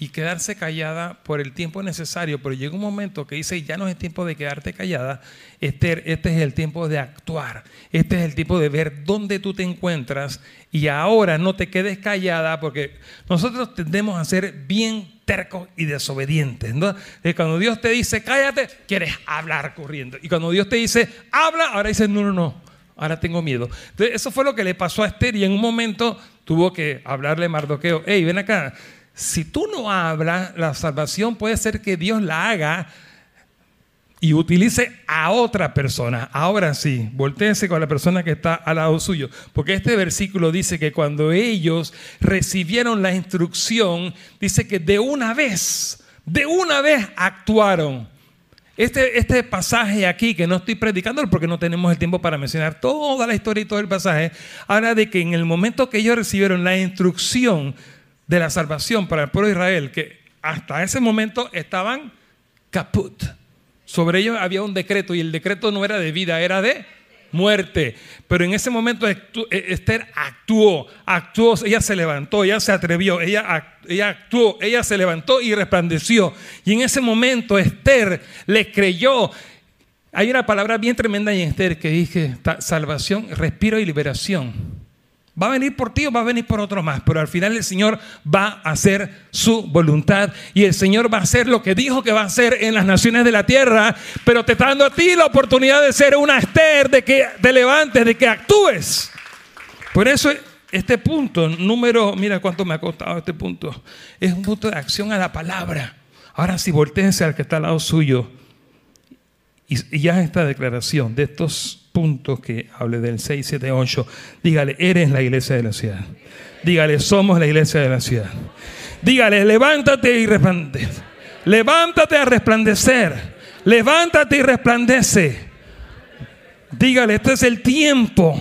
y quedarse callada por el tiempo necesario, pero llegó un momento que dice, ya no es tiempo de quedarte callada, Esther, este es el tiempo de actuar, este es el tiempo de ver dónde tú te encuentras y ahora no te quedes callada porque nosotros tendemos a ser bien tercos y desobedientes. ¿no? cuando Dios te dice cállate, quieres hablar corriendo. Y cuando Dios te dice habla, ahora dices no, no, no, ahora tengo miedo. Eso fue lo que le pasó a Esther y en un momento tuvo que hablarle Mardoqueo, hey, ven acá, si tú no hablas, la salvación puede ser que Dios la haga y utilice a otra persona. Ahora sí, volteense con la persona que está al lado suyo, porque este versículo dice que cuando ellos recibieron la instrucción, dice que de una vez, de una vez actuaron. Este, este pasaje aquí, que no estoy predicando porque no tenemos el tiempo para mencionar toda la historia y todo el pasaje, habla de que en el momento que ellos recibieron la instrucción de la salvación para el pueblo de Israel, que hasta ese momento estaban caput sobre ellos había un decreto y el decreto no era de vida, era de muerte. Pero en ese momento e-, Esther actuó, actuó, ella se levantó, ella se atrevió, ella, actuó, ella se levantó y resplandeció. Y en ese momento Esther le creyó. Hay una palabra bien tremenda en Esther que dice salvación, respiro y liberación. Va a venir por ti o va a venir por otro más, pero al final el Señor va a hacer su voluntad y el Señor va a hacer lo que dijo que va a hacer en las naciones de la tierra, pero te está dando a ti la oportunidad de ser una Esther, de que te levantes, de que actúes. Por eso este punto, número, mira cuánto me ha costado este punto, es un punto de acción a la palabra. Ahora si volteense al que está al lado suyo y, ya esta declaración de estos puntos que hable del 6, 7, 8, dígale, eres la iglesia de la ciudad. Dígale, somos la iglesia de la ciudad. Dígale, levántate y resplandece. Levántate a resplandecer. Levántate y resplandece. Dígale, este es el tiempo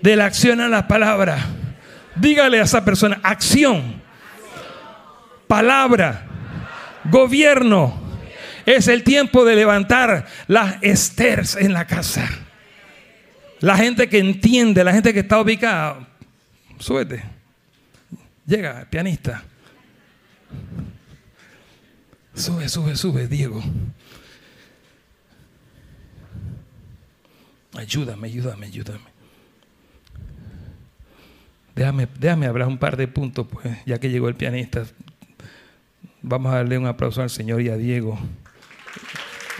de la acción a la palabra. Dígale a esa persona, acción, palabra, gobierno, es el tiempo de levantar las esters en la casa. La gente que entiende, la gente que está ubicada, súbete. Llega, pianista. Sube, sube, sube, Diego. Ayúdame, ayúdame, ayúdame. Déjame, déjame hablar un par de puntos, pues, ya que llegó el pianista. Vamos a darle un aplauso al Señor y a Diego.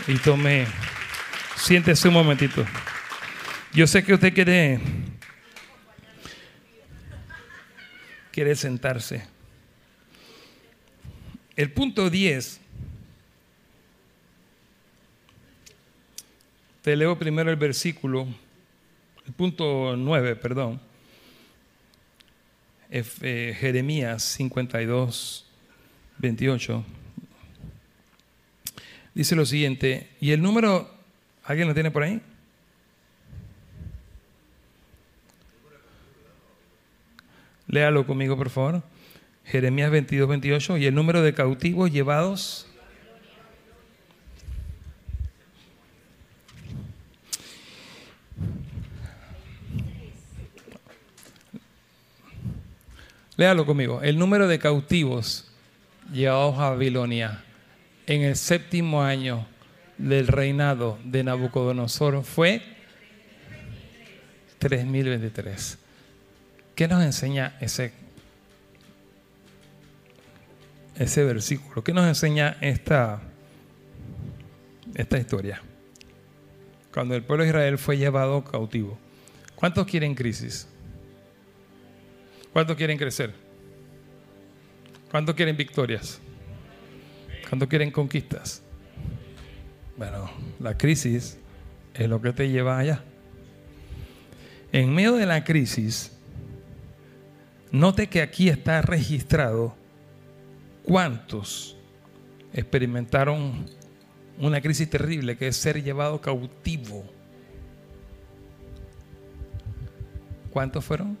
Y tome, siéntese un momentito. Yo sé que usted quiere, quiere sentarse. El punto 10. Te leo primero el versículo, el punto 9, perdón. Jeremías 52, 28. Dice lo siguiente, y el número, ¿alguien lo tiene por ahí? Léalo conmigo, por favor. Jeremías 22, 28. Y el número de cautivos llevados. Léalo conmigo. El número de cautivos llevados a Babilonia en el séptimo año del reinado de Nabucodonosor fue 3023. ¿Qué nos enseña ese, ese versículo? ¿Qué nos enseña esta, esta historia? Cuando el pueblo de Israel fue llevado cautivo. ¿Cuántos quieren crisis? ¿Cuántos quieren crecer? ¿Cuántos quieren victorias? ¿Cuántos quieren conquistas? Bueno, la crisis es lo que te lleva allá. En medio de la crisis, note que aquí está registrado cuántos experimentaron una crisis terrible que es ser llevado cautivo. ¿Cuántos fueron?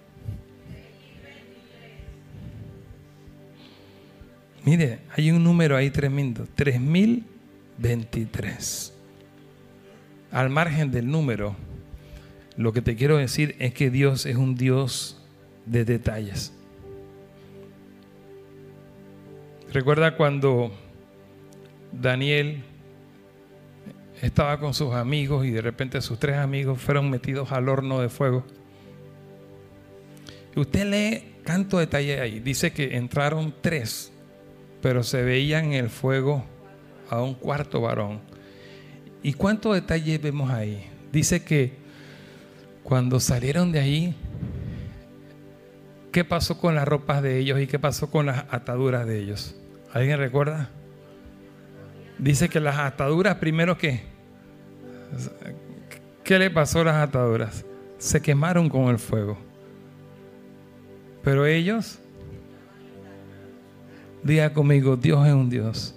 Mire, hay un número ahí tremendo, 3023. Al margen del número, lo que te quiero decir es que Dios es un Dios de detalles. Recuerda cuando Daniel estaba con sus amigos y de repente sus tres amigos fueron metidos al horno de fuego. Usted lee tanto detalle ahí. Dice que entraron tres pero se veía en el fuego a un cuarto varón. ¿Y cuántos detalles vemos ahí? Dice que cuando salieron de ahí, ¿qué pasó con las ropas de ellos y qué pasó con las ataduras de ellos? ¿Alguien recuerda? Dice que las ataduras, primero que, ¿qué le pasó a las ataduras? Se quemaron con el fuego. Pero ellos Diga conmigo, Dios es un Dios.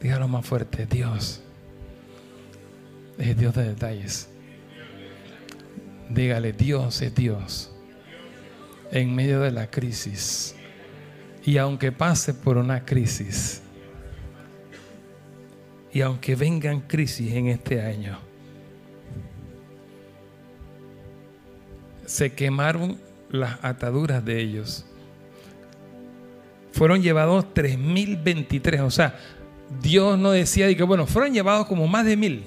Dígalo más fuerte, Dios. Es Dios de detalles. Dígale, Dios es Dios. En medio de la crisis. Y aunque pase por una crisis. Y aunque vengan crisis en este año. Se quemaron las ataduras de ellos. Fueron llevados 3023, o sea, Dios no decía que, bueno, fueron llevados como más de mil.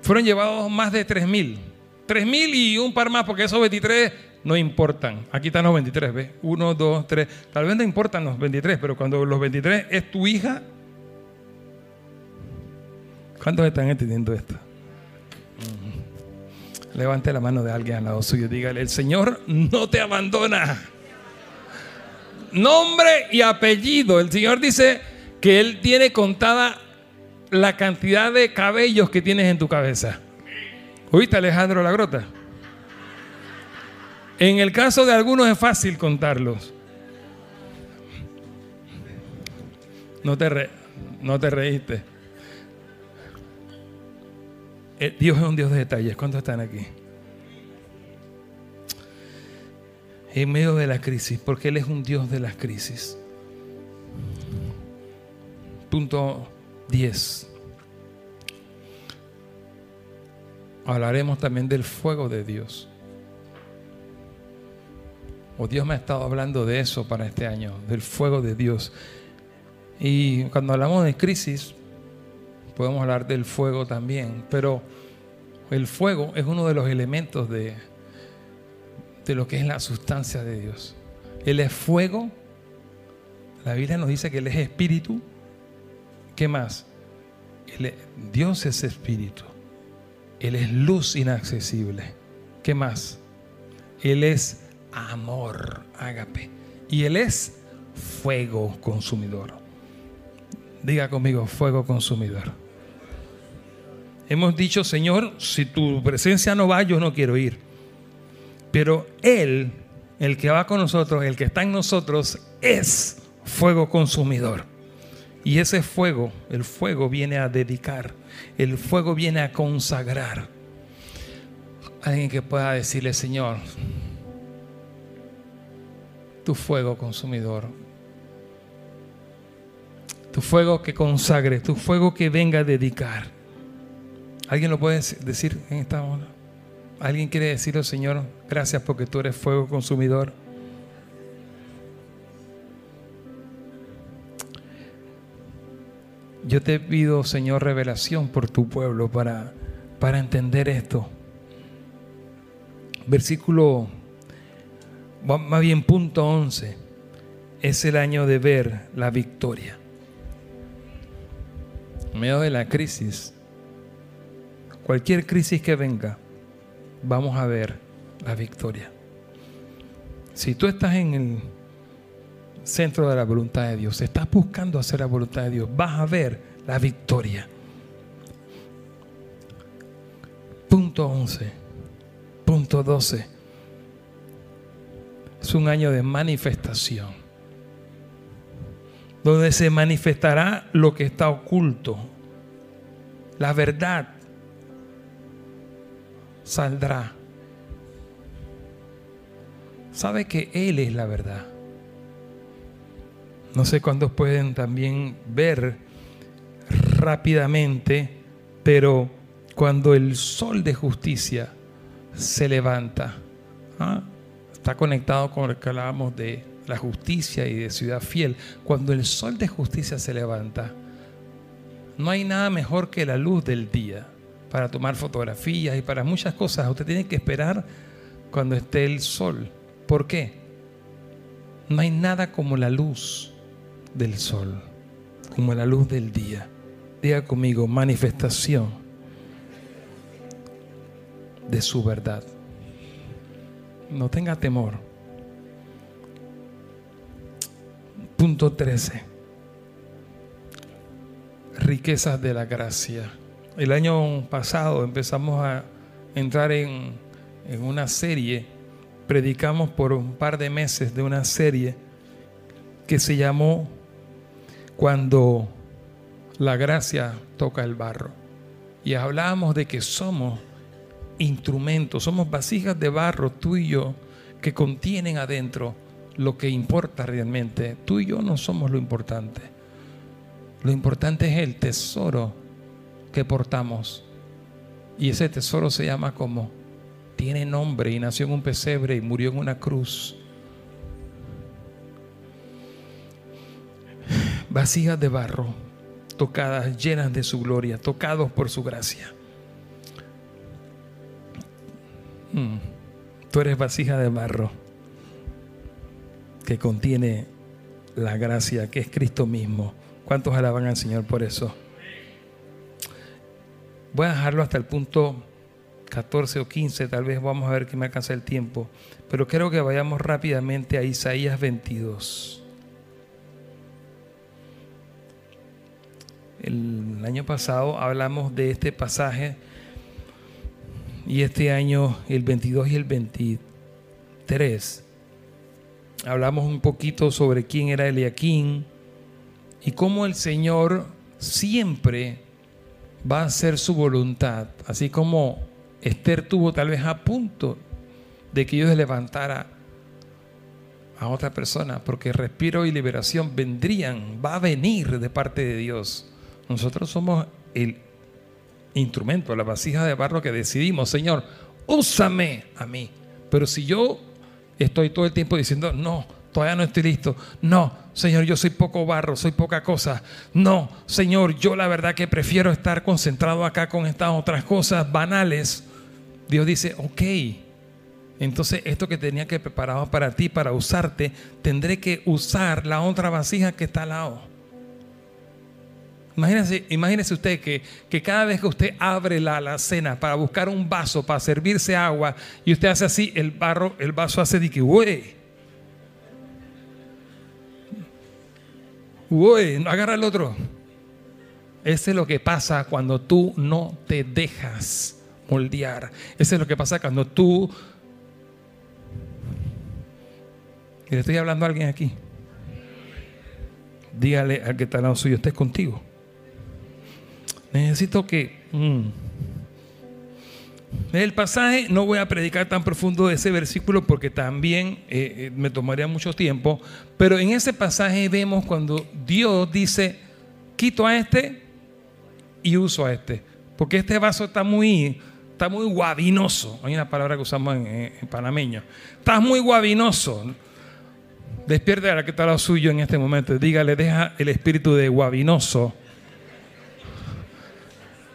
Fueron llevados más de tres mil. Tres mil y un par más, porque esos 23 no importan. Aquí están los 23, ¿ves? Uno, dos, tres. Tal vez no importan los 23, pero cuando los 23 es tu hija, ¿cuántos están entendiendo esto? Levante la mano de alguien al lado suyo. Dígale, el Señor no te abandona. Nombre y apellido. El Señor dice que Él tiene contada la cantidad de cabellos que tienes en tu cabeza. ¿Oíste Alejandro La Grota? En el caso de algunos es fácil contarlos. No te, no te reíste. Eh, Dios es un Dios de detalles. ¿Cuántos están aquí? En medio de la crisis, porque Él es un Dios de las crisis. Punto 10. Hablaremos también del fuego de Dios. O Dios me ha estado hablando de eso para este año, del fuego de Dios. Y cuando hablamos de crisis, podemos hablar del fuego también, pero el fuego es uno de los elementos de, de lo que es la sustancia de Dios. Él es fuego, la Biblia nos dice que Él es espíritu. ¿Qué más? Dios es espíritu. Él es luz inaccesible. ¿Qué más? Él es amor, ágape. Y Él es fuego consumidor. Diga conmigo, fuego consumidor. Hemos dicho, Señor, si tu presencia no va, yo no quiero ir. Pero Él, el que va con nosotros, el que está en nosotros, es fuego consumidor. Y ese fuego, el fuego viene a dedicar, el fuego viene a consagrar. Alguien que pueda decirle, Señor, tu fuego consumidor, tu fuego que consagre, tu fuego que venga a dedicar. ¿Alguien lo puede decir en esta hora? ¿Alguien quiere decirlo, Señor, gracias porque tú eres fuego consumidor? Yo te pido, Señor, revelación por tu pueblo para, para entender esto. Versículo, más bien punto 11, es el año de ver la victoria. En medio de la crisis, cualquier crisis que venga, vamos a ver la victoria. Si tú estás en el centro de la voluntad de Dios, estás buscando hacer la voluntad de Dios, vas a ver la victoria. Punto 11. Punto 12. Es un año de manifestación. Donde se manifestará lo que está oculto. La verdad saldrá. Sabe que Él es la verdad. No sé cuántos pueden también ver rápidamente, pero cuando el sol de justicia se levanta, ¿ah? está conectado con lo que hablábamos de la justicia y de ciudad fiel. Cuando el sol de justicia se levanta, no hay nada mejor que la luz del día para tomar fotografías y para muchas cosas. Usted tiene que esperar cuando esté el sol. ¿Por qué? No hay nada como la luz del sol, como la luz del día. Diga conmigo, manifestación de su verdad. No tenga temor. Punto 13. Riquezas de la gracia. El año pasado empezamos a entrar en, una serie, predicamos por un par de meses de una serie que se llamó Cuando la gracia toca el barro. Y hablábamos de que somos instrumentos, somos vasijas de barro, tú y yo, que contienen adentro lo que importa realmente. Tú y yo no somos lo importante. Lo importante es el tesoro que portamos. Y ese tesoro se llama como tiene nombre y nació en un pesebre y murió en una cruz. Vasijas de barro, tocadas, llenas de su gloria, tocados por su gracia. Mm. Tú eres vasija de barro que contiene la gracia que es Cristo mismo. ¿Cuántos alaban al Señor por eso? Voy a dejarlo hasta el punto 14 o 15, tal vez vamos a ver que me alcanza el tiempo, pero quiero que vayamos rápidamente a Isaías 22. El año pasado hablamos de este pasaje y este año, el 22 y el 23, hablamos un poquito sobre quién era Eliaquín y cómo el Señor siempre va a hacer su voluntad, así como Esther tuvo tal vez a punto de que Dios levantara a otra persona, porque respiro y liberación vendrían, va a venir de parte de Dios. Nosotros somos el instrumento, la vasija de barro que decidimos, Señor, úsame a mí. Pero si yo estoy todo el tiempo diciendo, no, todavía no estoy listo. No, Señor, yo soy poco barro, soy poca cosa. No, Señor, yo la verdad que prefiero estar concentrado acá con estas otras cosas banales. Dios dice, ok, entonces esto que tenía que preparar para ti, para usarte, tendré que usar la otra vasija que está al lado. Imagínese, imagínese usted que, que, cada vez que usted abre la alacena para buscar un vaso, para servirse agua, y usted hace así, el barro, el vaso hace de que, güey. Güey, agarra el otro. Ese es lo que pasa cuando tú no te dejas moldear. Ese es lo que pasa cuando tú... Y le estoy hablando a alguien aquí. Dígale al que está al lado suyo, estés contigo. Necesito que... Mm, el pasaje no voy a predicar tan profundo de ese versículo porque también eh, eh, me tomaría mucho tiempo, pero en ese pasaje vemos cuando Dios dice, quito a este y uso a este, porque este vaso está muy, está muy guabinoso, hay una palabra que usamos en, panameño, está muy guabinoso. Despierte a la que está lo suyo en este momento, dígale, deja el espíritu de guabinoso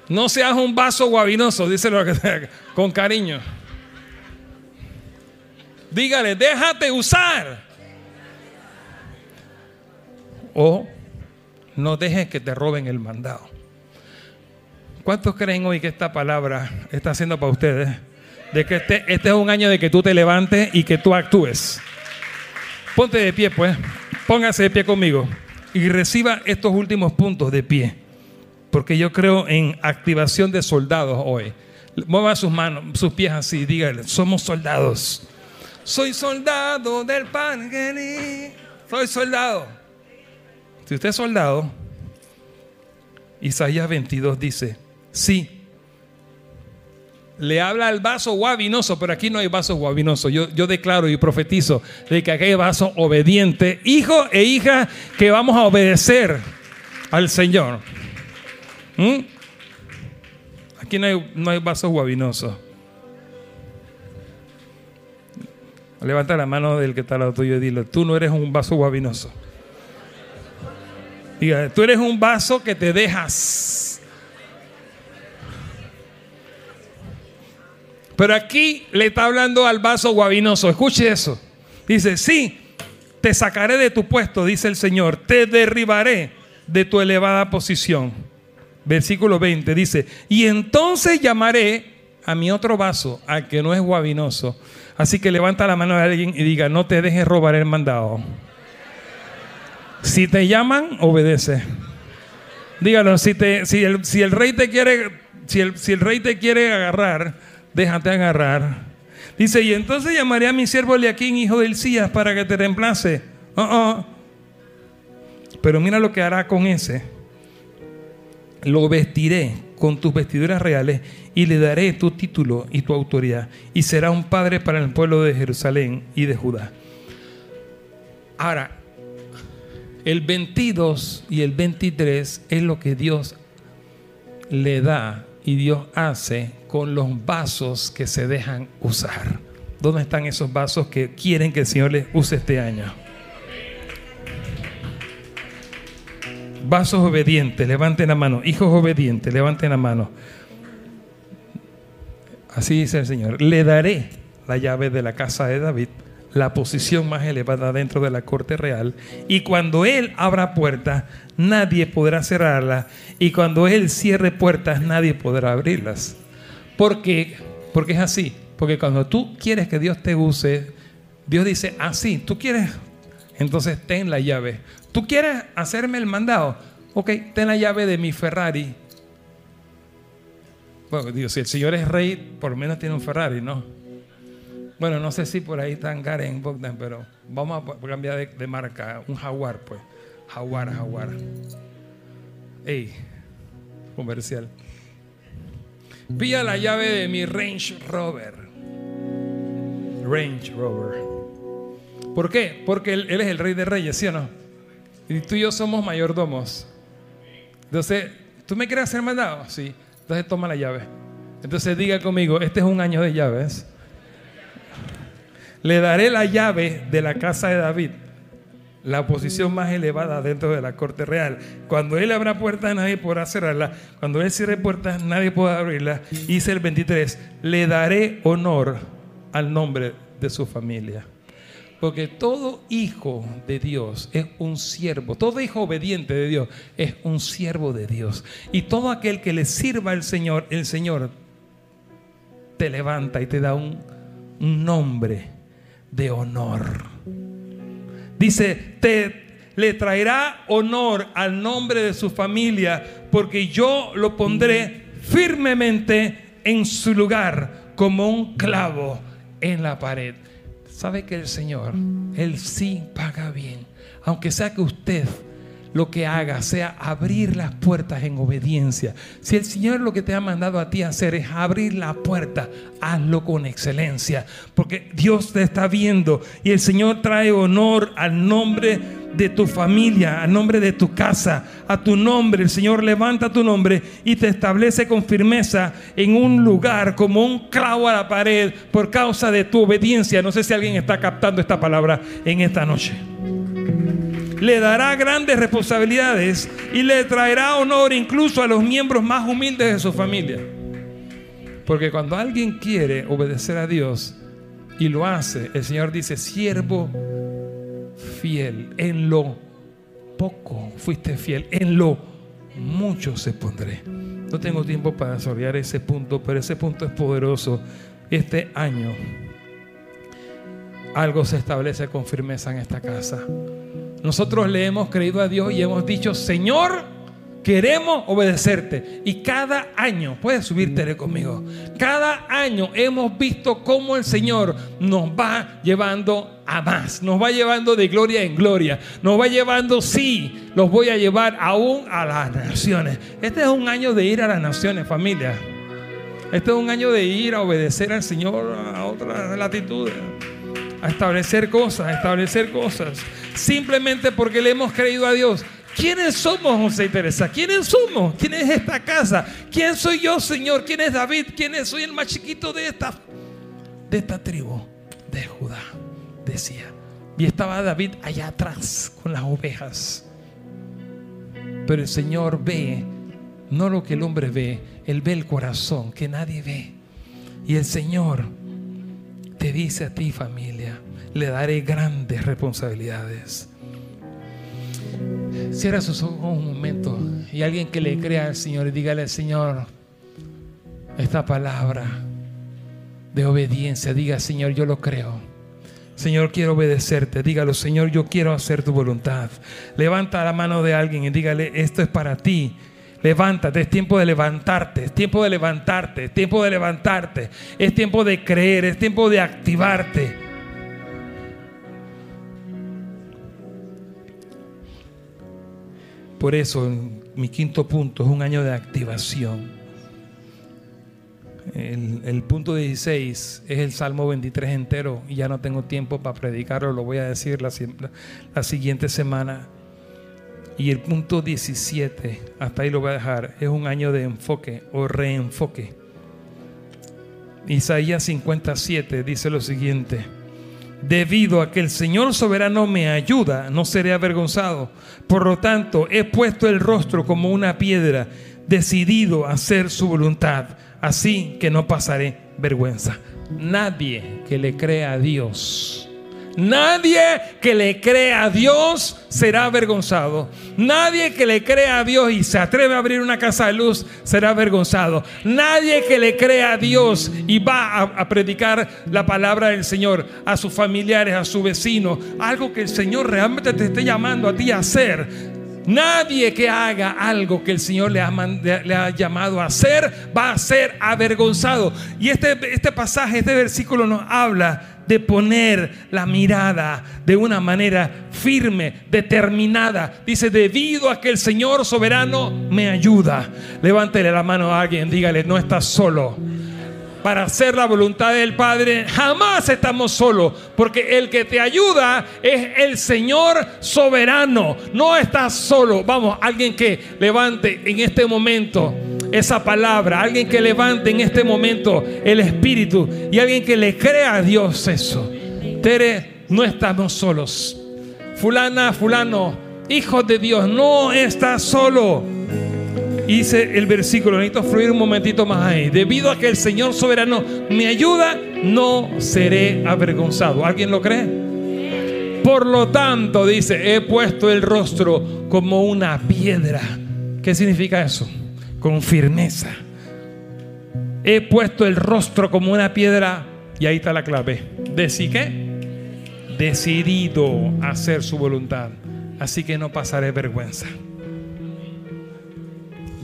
no seas un vaso guabinoso, díselo con cariño. Dígale, déjate usar. O no dejes que te roben el mandado. ¿Cuántos creen hoy que esta palabra está haciendo para ustedes? De que este, este es un año de que tú te levantes y que tú actúes. Ponte de pie, pues. Póngase de pie conmigo y reciba estos últimos puntos de pie porque yo creo en activación de soldados hoy. Mueva sus manos, sus pies así, dígale, somos soldados. Soy soldado del pan, soy soldado. Si usted es soldado, Isaías 22 dice, sí, le habla al vaso guabinoso, pero aquí no hay vaso guabinoso. Yo, yo declaro y profetizo de que aquí hay vaso obediente, hijo e hija, que vamos a obedecer al Señor. ¿Mm? Aquí no hay, no hay vasos guabinosos. Levanta la mano del que está al lado tuyo y dile, tú no eres un vaso guabinoso. Diga, tú eres un vaso que te dejas. Pero aquí le está hablando al vaso guabinoso. Escuche eso. Dice, sí, te sacaré de tu puesto, dice el Señor. Te derribaré de tu elevada posición versículo 20, dice, y entonces llamaré a mi otro vaso, al que no es guabinoso. Así que levanta la mano de alguien y diga, no te dejes robar el mandado. Si te llaman, obedece. Dígalo, si, te, si, el, si el rey te quiere, si el, si el rey te quiere agarrar, déjate agarrar. Dice, y entonces llamaré a mi siervo Eliaquín, hijo del Cías, para que te reemplace. Uh -uh. Pero mira lo que hará con ese lo vestiré con tus vestiduras reales y le daré tu título y tu autoridad y será un padre para el pueblo de Jerusalén y de Judá. Ahora, el 22 y el 23 es lo que Dios le da y Dios hace con los vasos que se dejan usar. ¿Dónde están esos vasos que quieren que el Señor les use este año? Vasos obedientes, levanten la mano. Hijos obedientes, levanten la mano. Así dice el Señor. Le daré la llave de la casa de David, la posición más elevada dentro de la corte real. Y cuando Él abra puertas, nadie podrá cerrarla. Y cuando Él cierre puertas, nadie podrá abrirlas. Porque, porque es así. Porque cuando tú quieres que Dios te use, Dios dice así, tú quieres, entonces ten la llave. ¿Tú quieres hacerme el mandado? Ok, ten la llave de mi Ferrari. Bueno, digo, si el Señor es rey, por lo menos tiene un Ferrari, ¿no? Bueno, no sé si por ahí están Karen Bogdan, pero vamos a cambiar de, marca. Un Jaguar, pues. Jaguar, Jaguar. Ey, comercial. Pilla la llave de mi Range Rover. Range Rover. ¿Por qué? Porque él es el rey de reyes, ¿sí o no? Y tú y yo somos mayordomos. Entonces, ¿tú me quieres hacer mandado? Sí. Entonces toma la llave. Entonces diga conmigo, este es un año de llaves. Le daré la llave de la casa de David, la posición más elevada dentro de la corte real. Cuando él abra puertas, nadie podrá cerrarla. Cuando él cierre puertas, nadie podrá abrirla. Dice el 23, le daré honor al nombre de su familia. Porque todo hijo de Dios es un siervo. Todo hijo obediente de Dios es un siervo de Dios. Y todo aquel que le sirva al Señor, el Señor te levanta y te da un, nombre de honor. Dice, te le traerá honor al nombre de su familia, porque yo lo pondré firmemente en su lugar como un clavo en la pared. ¿Sabe que el Señor, Él sí paga bien? Aunque sea que usted lo que haga sea abrir las puertas en obediencia. Si el Señor lo que te ha mandado a ti hacer es abrir la puerta, hazlo con excelencia, porque Dios te está viendo y el Señor trae honor al nombre de tu familia, al nombre de tu casa, a tu nombre. El Señor levanta tu nombre y te establece con firmeza en un lugar como un clavo a la pared por causa de tu obediencia. No sé si alguien está captando esta palabra en esta noche. Le dará grandes responsabilidades y le traerá honor incluso a los miembros más humildes de su familia. Porque cuando alguien quiere obedecer a Dios y lo hace, el Señor dice, siervo fiel. En lo poco fuiste fiel. En lo mucho se pondré. No tengo tiempo para desarrollar ese punto, pero ese punto es poderoso. Este año algo se establece con firmeza en esta casa. Nosotros le hemos creído a Dios y hemos dicho, Señor, queremos obedecerte. Y cada año, puedes subirte conmigo, cada año hemos visto cómo el Señor nos va llevando a más. Nos va llevando de gloria en gloria. Nos va llevando, sí, los voy a llevar aún a las naciones. Este es un año de ir a las naciones, familia. Este es un año de ir a obedecer al Señor a otras latitudes. A establecer cosas, a establecer cosas. Simplemente porque le hemos creído a Dios. ¿Quiénes somos, José y Teresa? ¿Quiénes somos? ¿Quién es esta casa? ¿Quién soy yo, Señor? ¿Quién es David? ¿Quién es? Soy el más chiquito de esta, de esta tribu de Judá decía. Y estaba David allá atrás con las ovejas. Pero el Señor ve, no lo que el hombre ve, Él ve el corazón que nadie ve. Y el Señor te dice a ti familia, le daré grandes responsabilidades. Cierra sus ojos un momento y alguien que le crea al Señor dígale al Señor esta palabra de obediencia, diga Señor, yo lo creo. Señor, quiero obedecerte. Dígalo, Señor, yo quiero hacer tu voluntad. Levanta la mano de alguien y dígale, esto es para ti. Levántate, es tiempo de levantarte, es tiempo de levantarte, es tiempo de levantarte, es tiempo de creer, es tiempo de activarte. Por eso, mi quinto punto es un año de activación. El, punto 16 es el Salmo 23 entero y ya no tengo tiempo para predicarlo, lo voy a decir la, la siguiente semana. Y el punto 17, hasta ahí lo voy a dejar, es un año de enfoque o reenfoque. Isaías 57 dice lo siguiente. Debido a que el Señor soberano me ayuda, no seré avergonzado. Por lo tanto, he puesto el rostro como una piedra, decidido a hacer su voluntad, así que no pasaré vergüenza. Nadie que le crea a Dios Nadie que le crea a Dios será avergonzado. Nadie que le crea a Dios y se atreve a abrir una casa de luz será avergonzado. Nadie que le crea a Dios y va a, predicar la palabra del Señor a sus familiares, a su vecino, algo que el Señor realmente te esté llamando a ti a hacer, Nadie que haga algo que el Señor le ha, le ha, llamado a hacer va a ser avergonzado. Y este, este pasaje, este versículo nos habla de poner la mirada de una manera firme, determinada. Dice, debido a que el Señor soberano me ayuda. Levántele la mano a alguien, dígale, no estás solo para hacer la voluntad del Padre, jamás estamos solos, porque el que te ayuda es el Señor soberano. No estás solo. Vamos, alguien que levante en este momento esa palabra, alguien que levante en este momento el Espíritu y alguien que le crea a Dios eso. Tere, no estamos solos. Fulana, fulano, hijo de Dios, no estás solo. dice el versículo, necesito fluir un momentito más ahí. Debido a que el Señor soberano me ayuda, no seré avergonzado. ¿Alguien lo cree? Por lo tanto, dice, he puesto el rostro como una piedra. ¿Qué significa eso? Con firmeza. He puesto el rostro como una piedra y ahí está la clave. ¿Deci qué? Decidido a hacer su voluntad. Así que no pasaré vergüenza.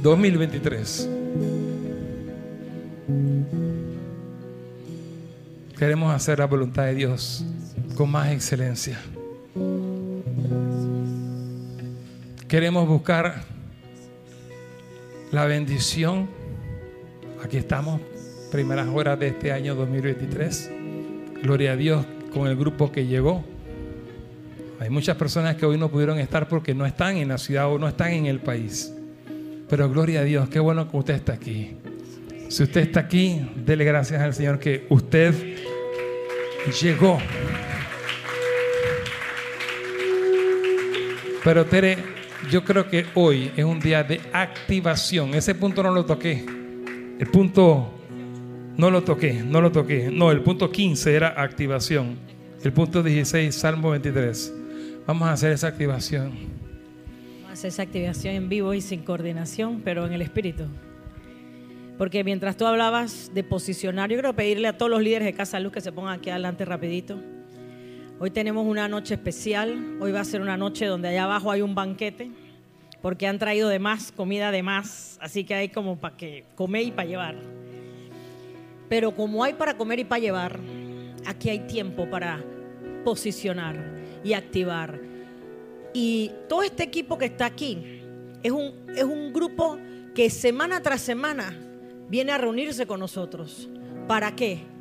2023. Queremos hacer la voluntad de Dios con más excelencia. Queremos buscar la bendición. Aquí estamos, primeras horas de este año 2023. Gloria a Dios con el grupo que llegó. Hay muchas personas que hoy no pudieron estar porque no están en la ciudad o no están en el país. Pero gloria a Dios, qué bueno que usted está aquí. Si usted está aquí, dele gracias al Señor que usted llegó. Pero Tere, yo creo que hoy es un día de activación. Ese punto no lo toqué. El punto no lo toqué, no lo toqué. No, el punto 15 era activación. El punto 16, Salmo 23. Vamos a hacer esa activación. Vamos a hacer esa activación en vivo y sin coordinación, pero en el espíritu. Porque mientras tú hablabas de posicionar, yo quiero pedirle a todos los líderes de Casa Luz que se pongan aquí adelante rapidito. Hoy tenemos una noche especial. Hoy va a ser una noche donde allá abajo hay un banquete, porque han traído de más, comida de más. Así que hay como para que comer y para llevar. Pero como hay para comer y para llevar, aquí hay tiempo para posicionar y activar. Y todo este equipo que está aquí es un, es un grupo que semana tras semana viene a reunirse con nosotros. ¿Para qué?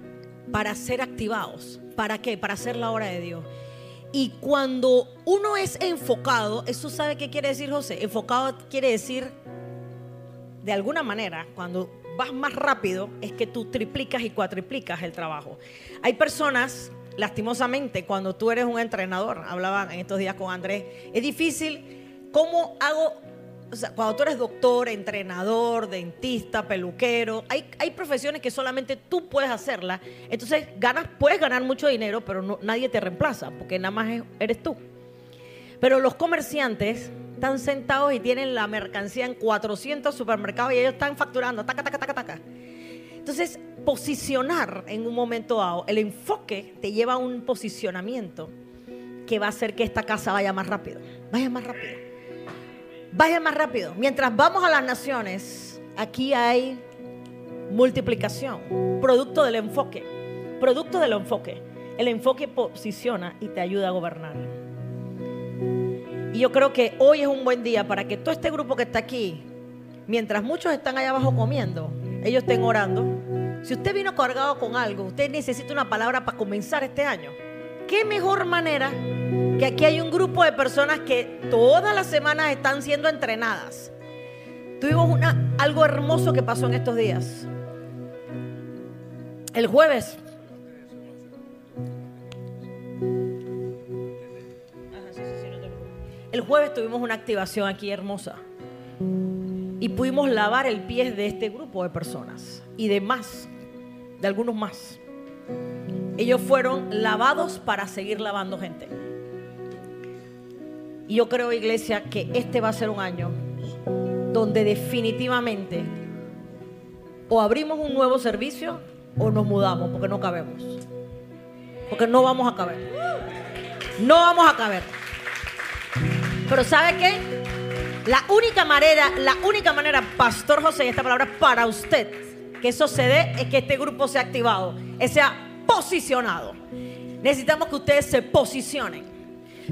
Para ser activados ¿Para qué? Para hacer la obra de Dios. Y cuando uno es enfocado, ¿eso sabe qué quiere decir José? Enfocado quiere decir, de alguna manera, cuando vas más rápido, es que tú triplicas y cuatriplicas el trabajo. Hay personas, lastimosamente, cuando tú eres un entrenador, hablaba en estos días con Andrés, es difícil, ¿cómo hago cuando tú eres doctor, entrenador, dentista, peluquero, hay, hay profesiones que solamente tú puedes hacerlas. Entonces ganas, puedes ganar mucho dinero, pero nadie te reemplaza, porque nada más eres tú. Pero los comerciantes están sentados y tienen la mercancía en 400 supermercados y ellos están facturando, taca, taca, taca. Entonces, posicionar en un momento dado, el enfoque te lleva a un posicionamiento que va a hacer que esta casa vaya más rápido, vaya más rápido. Vaya más rápido. Mientras vamos a las naciones, aquí hay multiplicación, producto del enfoque, producto del enfoque. El enfoque posiciona y te ayuda a gobernar. Y yo creo que hoy es un buen día para que todo este grupo que está aquí, mientras muchos están allá abajo comiendo, ellos estén orando. Si usted vino cargado con algo, usted necesita una palabra para comenzar este año. ¿Qué mejor manera que aquí hay un grupo de personas que todas las semanas están siendo entrenadas. Tuvimos algo hermoso que pasó en estos días. El jueves. El jueves tuvimos una activación aquí hermosa y pudimos lavar el pie de este grupo de personas y de más, de algunos más. Ellos fueron lavados para seguir lavando gente. Y yo creo, iglesia, que este va a ser un año donde definitivamente o abrimos un nuevo servicio o nos mudamos porque no cabemos. Porque no vamos a caber. No vamos a caber. Pero ¿sabe qué? La única manera, la única manera, Pastor José, esta palabra para usted, que eso se dé es que este grupo sea activado, sea posicionado. Necesitamos que ustedes se posicionen.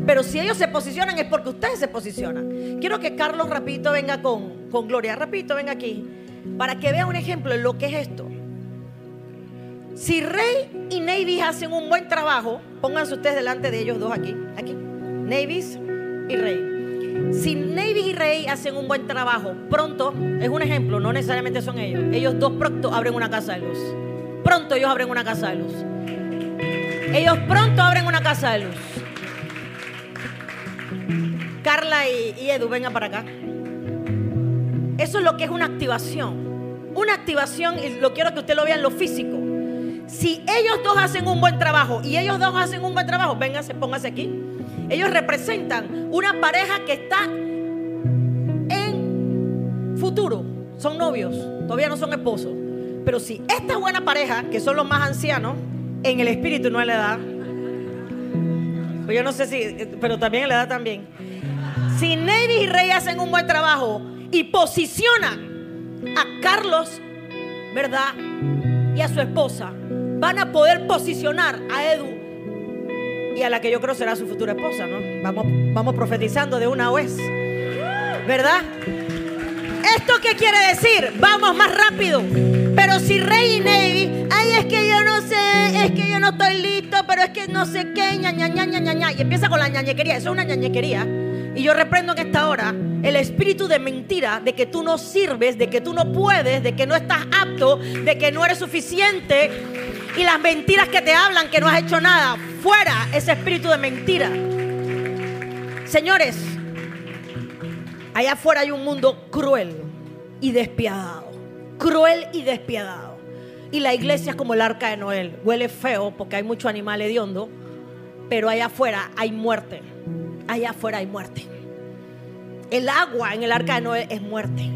Pero si ellos se posicionan es porque ustedes se posicionan. Quiero que Carlos rapidito venga con, con Gloria. Rapidito venga aquí. Para que vea un ejemplo de lo que es esto. Si Rey y Navy hacen un buen trabajo, pónganse ustedes delante de ellos dos aquí. Aquí. Navis y Rey. Si Navy y Rey hacen un buen trabajo, pronto, es un ejemplo, no necesariamente son ellos. Ellos dos pronto abren una casa de luz. Pronto ellos abren una casa de luz. Ellos pronto abren una casa de luz. Carla y, Edu, vengan para acá. Eso es lo que es una activación. Una activación, y lo quiero que usted lo vea en lo físico. Si ellos dos hacen un buen trabajo y ellos dos hacen un buen trabajo, vénganse, pónganse aquí. Ellos representan una pareja que está en futuro. Son novios, todavía no son esposos. Pero si esta buena pareja, que son los más ancianos, en el espíritu no en la edad, pues yo no sé si, pero también en la edad también. Si Navy y Rey hacen un buen trabajo y posicionan a Carlos, ¿verdad? Y a su esposa, van a poder posicionar a Edu y a la que yo creo será su futura esposa, ¿no? Vamos, vamos profetizando de una vez, ¿verdad? ¿Esto qué quiere decir? Vamos más rápido. Pero si Rey y Navy, ay, es que yo no sé, es que yo no estoy listo, pero es que no sé qué, ña, ña, ña, ña, ña, y empieza con la ñañequería, eso es una ñañequería. Y yo reprendo en esta hora el espíritu de mentira, de que tú no sirves, de que tú no puedes, de que no estás apto, de que no eres suficiente. Y las mentiras que te hablan que no has hecho nada. Fuera ese espíritu de mentira. Señores, allá afuera hay un mundo cruel y despiadado. Cruel y despiadado. Y la iglesia es como el arca de Noel. Huele feo porque hay mucho animal hediondo. Pero allá afuera hay muerte allá afuera hay muerte. El agua en el arca de Noé es muerte.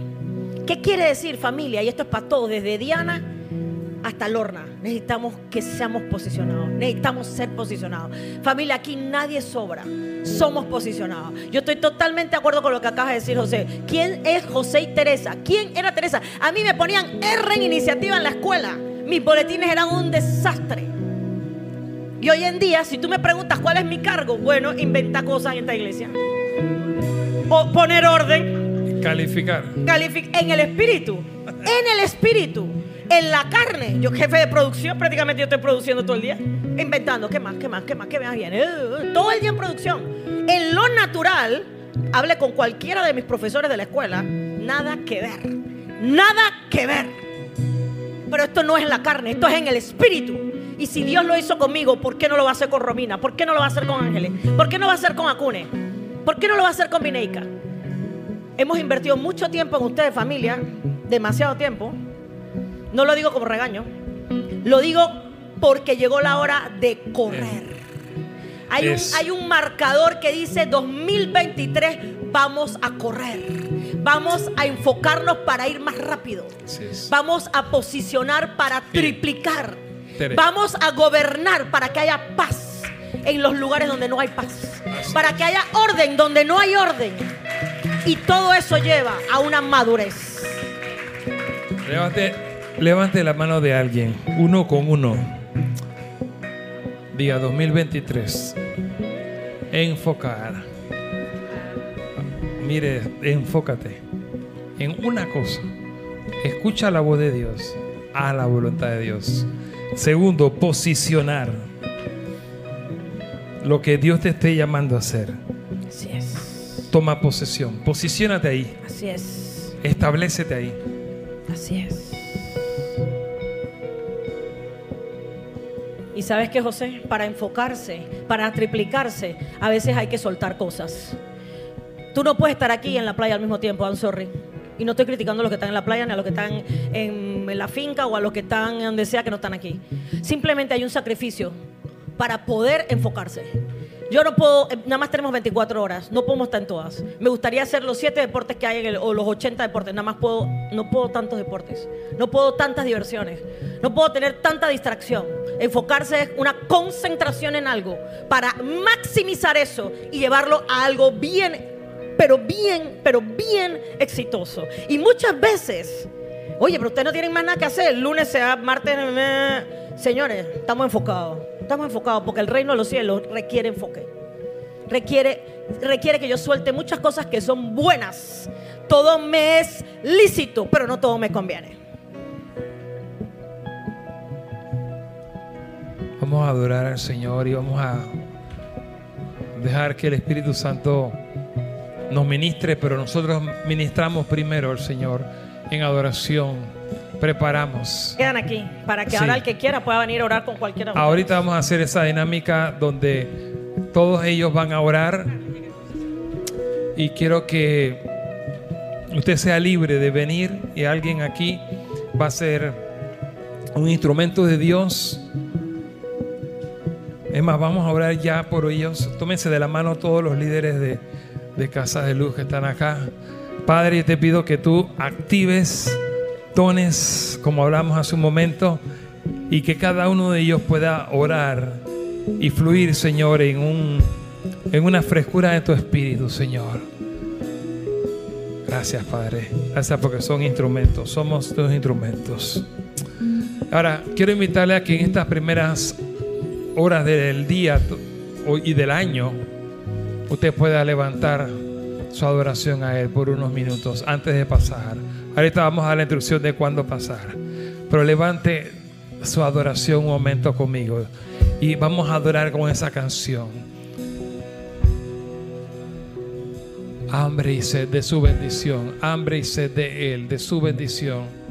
¿Qué quiere decir familia? Y esto es para todos, desde Diana hasta Lorna. Necesitamos que seamos posicionados. Necesitamos ser posicionados. Familia, aquí nadie sobra. Somos posicionados. Yo estoy totalmente de acuerdo con lo que acaba de decir José. ¿Quién es José y Teresa? ¿Quién era Teresa? A mí me ponían R en iniciativa en la escuela. Mis boletines eran un desastre. Y hoy en día, si tú me preguntas cuál es mi cargo, bueno, inventa cosas en esta iglesia. O poner orden. Calificar. en el espíritu. En el espíritu. En la carne. Yo, jefe de producción, prácticamente yo estoy produciendo todo el día. Inventando. ¿Qué más? ¿Qué más? ¿Qué más? ¿Qué más viene? Todo el día en producción. En lo natural, hable con cualquiera de mis profesores de la escuela. Nada que ver. Nada que ver. Pero esto no es en la carne, esto es en el espíritu. Y si Dios lo hizo conmigo, ¿por qué no lo va a hacer con Romina? ¿Por qué no lo va a hacer con Ángeles? ¿Por qué no lo va a hacer con Acune? ¿Por qué no lo va a hacer con Vineika? Hemos invertido mucho tiempo en ustedes, familia, demasiado tiempo. No lo digo como regaño, lo digo porque llegó la hora de correr. Hay un, hay un, marcador que dice 2023 vamos a correr. Vamos a enfocarnos para ir más rápido. Vamos a posicionar para triplicar. Vamos a gobernar para que haya paz en los lugares donde no hay paz. Para que haya orden donde no hay orden. Y todo eso lleva a una madurez. Levante, levante la mano de alguien, uno con uno. Día 2023. Enfocar. Mire, enfócate en una cosa. Escucha la voz de Dios, a la voluntad de Dios. Segundo, posicionar. lo que Dios te esté llamando a hacer. Así es. Toma posesión. Posiciónate ahí. Así es. Establecete ahí. Así es. Y sabes que José, para enfocarse, para triplicarse, a veces hay que soltar cosas. Tú no puedes estar aquí en la playa al mismo tiempo, I'm sorry. Y no estoy criticando a los que están en la playa, ni a los que están en, la finca o a los que están en donde sea que no están aquí. Simplemente hay un sacrificio para poder enfocarse. Yo no puedo, eh, nada más tenemos 24 horas, no podemos estar en todas. Me gustaría hacer los 7 deportes que hay en el, o los 80 deportes, nada más puedo, no puedo tantos deportes, no puedo tantas diversiones, no puedo tener tanta distracción. Enfocarse es una concentración en algo para maximizar eso y llevarlo a algo bien, pero bien, pero bien exitoso. Y muchas veces, oye, pero ustedes no tienen más nada que hacer, el lunes sea martes, eh, señores, estamos enfocados. Estamos enfocados porque el reino de los cielos requiere enfoque. Requiere, requiere que yo suelte muchas cosas que son buenas. Todo me es lícito, pero no todo me conviene. Vamos a adorar al Señor y vamos a dejar que el Espíritu Santo nos ministre, pero nosotros ministramos primero al Señor en adoración preparamos. Quedan aquí para que Sí. ahora el que quiera pueda venir a orar con cualquiera. Ahorita vamos a hacer esa dinámica donde todos ellos van a orar y quiero que usted sea libre de venir y alguien aquí va a ser un instrumento de Dios. Es más, vamos a orar ya por ellos. Tómense de la mano todos los líderes de, de Casa de Luz que están acá. Padre, te pido que tú actives dones, como hablamos hace un momento, y que cada uno de ellos pueda orar y fluir, Señor, en, un, en una frescura de tu espíritu, Señor. Gracias, Padre. Gracias porque son instrumentos, somos tus instrumentos. Ahora, quiero invitarle a que en estas primeras horas del día y del año, usted pueda levantar su adoración a Él por unos minutos antes de pasar. Ahorita vamos a la instrucción de cuándo pasar. Pero levante su adoración un momento conmigo y vamos a adorar con esa canción. Hambre y sed de su bendición, hambre y sed de Él, de su bendición.